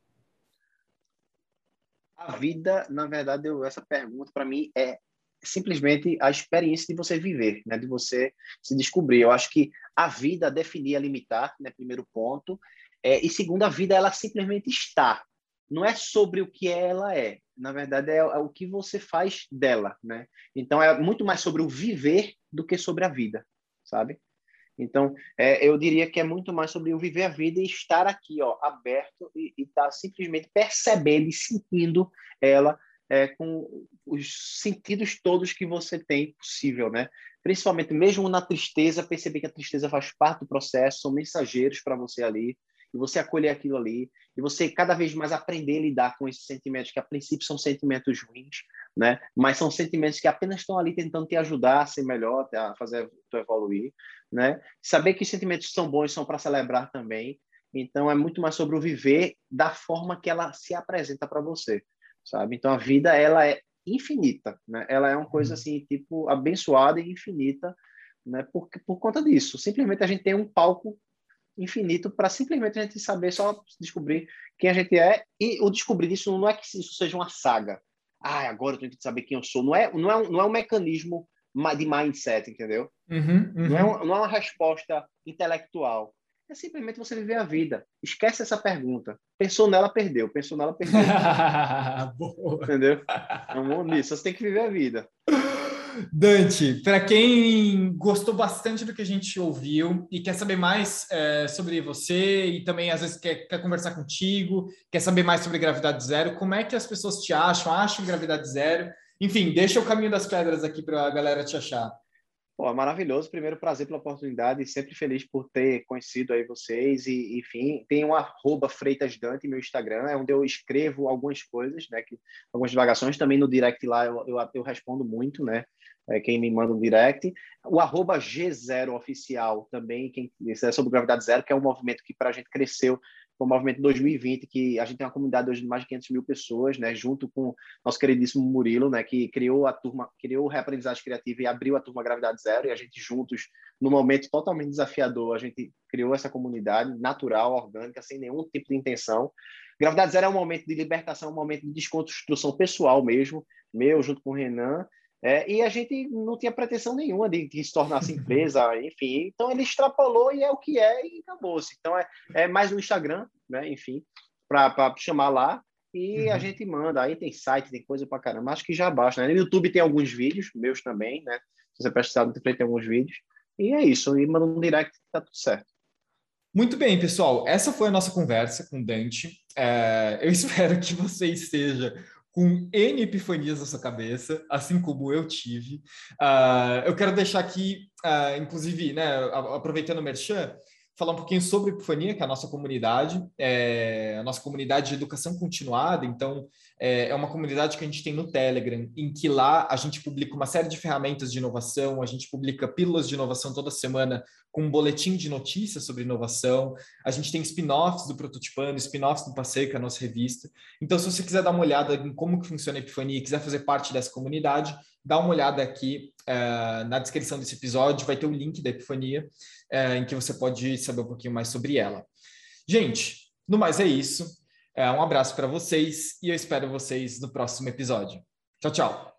A vida, na verdade, eu, essa pergunta para mim é simplesmente a experiência de você viver, né? de você se descobrir. Eu acho que a vida definir a limitar, né? primeiro ponto, é, e segundo, a vida ela simplesmente está. Não é sobre o que ela é, na verdade, é, é, o que você faz dela, né? Então, é muito mais sobre o viver do que sobre a vida, sabe? Então, é, eu diria que é muito mais sobre o viver a vida e estar aqui, ó, aberto e estar tá simplesmente percebendo e sentindo ela é, com os sentidos todos que você tem possível, né? Principalmente, mesmo na tristeza, perceber que a tristeza faz parte do processo, são mensageiros para você ali, e você acolher aquilo ali, e você cada vez mais aprender a lidar com esses sentimentos, que a princípio são sentimentos ruins, né? Mas são sentimentos que apenas estão ali tentando te ajudar a ser melhor, a fazer tu evoluir, né? Saber que os sentimentos são bons são para celebrar também. Então é muito mais sobre o viver da forma que ela se apresenta para você, sabe? Então a vida ela é infinita, né? Ela é uma coisa uhum. assim, tipo abençoada e infinita, né? Por, por conta disso. Simplesmente a gente tem um palco infinito para simplesmente a gente saber, só descobrir quem a gente é. E o descobrir isso não é que isso seja uma saga. Ah, agora eu tenho que saber quem eu sou. Não é, não é, um, não é um mecanismo de mindset, entendeu? Uhum, uhum. Não, é um, não é uma resposta intelectual. É simplesmente você viver a vida. Esquece essa pergunta. Pensou nela, perdeu. Pensou nela, perdeu. entendeu? É um bom nisso. Você tem que viver a vida. Dante, para quem gostou bastante do que a gente ouviu e quer saber mais é, sobre você e também às vezes quer, quer, conversar contigo, quer saber mais sobre gravidade zero, como é que as pessoas te acham? Acham gravidade zero? Enfim, deixa o caminho das pedras aqui para a galera te achar. Pô, maravilhoso. Primeiro, prazer pela oportunidade. Sempre feliz por ter conhecido aí vocês. E, enfim, tem um arroba Freitas Dante, meu Instagram, é onde eu escrevo algumas coisas, né? Que, algumas divagações. Também no direct lá eu, eu, eu respondo muito, né? É, quem me manda um direct. O arroba G0 oficial também, quem é sobre Gravidade Zero, que é um movimento que para a gente cresceu Foi um movimento 2020 que a gente tem uma comunidade hoje de mais de 500 mil pessoas, né? Junto com nosso queridíssimo Murilo, né? Que criou a turma, criou o Reaprendizagem Criativa e abriu a turma Gravidade Zero. E a gente juntos, num momento totalmente desafiador, a gente criou essa comunidade natural, orgânica, sem nenhum tipo de intenção. Gravidade Zero é um momento de libertação, um momento de desconstrução pessoal mesmo, meu junto com o Renan, é, e a gente não tinha pretensão nenhuma de, de se tornar assim empresa, enfim. Então ele extrapolou e é o que é e acabou-se. Então é, é mais no Instagram, né? Enfim, para chamar lá e uhum. a gente manda. Aí tem site, tem coisa para caramba. Acho que já basta. Né? No YouTube tem alguns vídeos, meus também, né? Se você prestar no tem alguns vídeos. E é isso. E manda um direct tá tudo certo. Muito bem, pessoal. Essa foi a nossa conversa com o Dante. É, eu espero que você esteja com N epifanias na sua cabeça, assim como eu tive. Uh, eu quero deixar aqui, uh, inclusive, né, aproveitando o Merchan, falar um pouquinho sobre Epifania, que é a nossa comunidade, é a nossa comunidade de educação continuada. Então, é, é uma comunidade que a gente tem no Telegram, em que lá a gente publica uma série de ferramentas de inovação, a gente publica pílulas de inovação toda semana com um boletim de notícias sobre inovação. A gente tem spin-offs do Prototipando, spin-offs do Passeio, que é a nossa revista. Então, se você quiser dar uma olhada em como que funciona a Epifania e quiser fazer parte dessa comunidade, dá uma olhada aqui uh, na descrição desse episódio, vai ter o link da Epifania, uh, em que você pode saber um pouquinho mais sobre ela. Gente, no mais é isso. Uh, um abraço para vocês e eu espero vocês no próximo episódio. Tchau, tchau.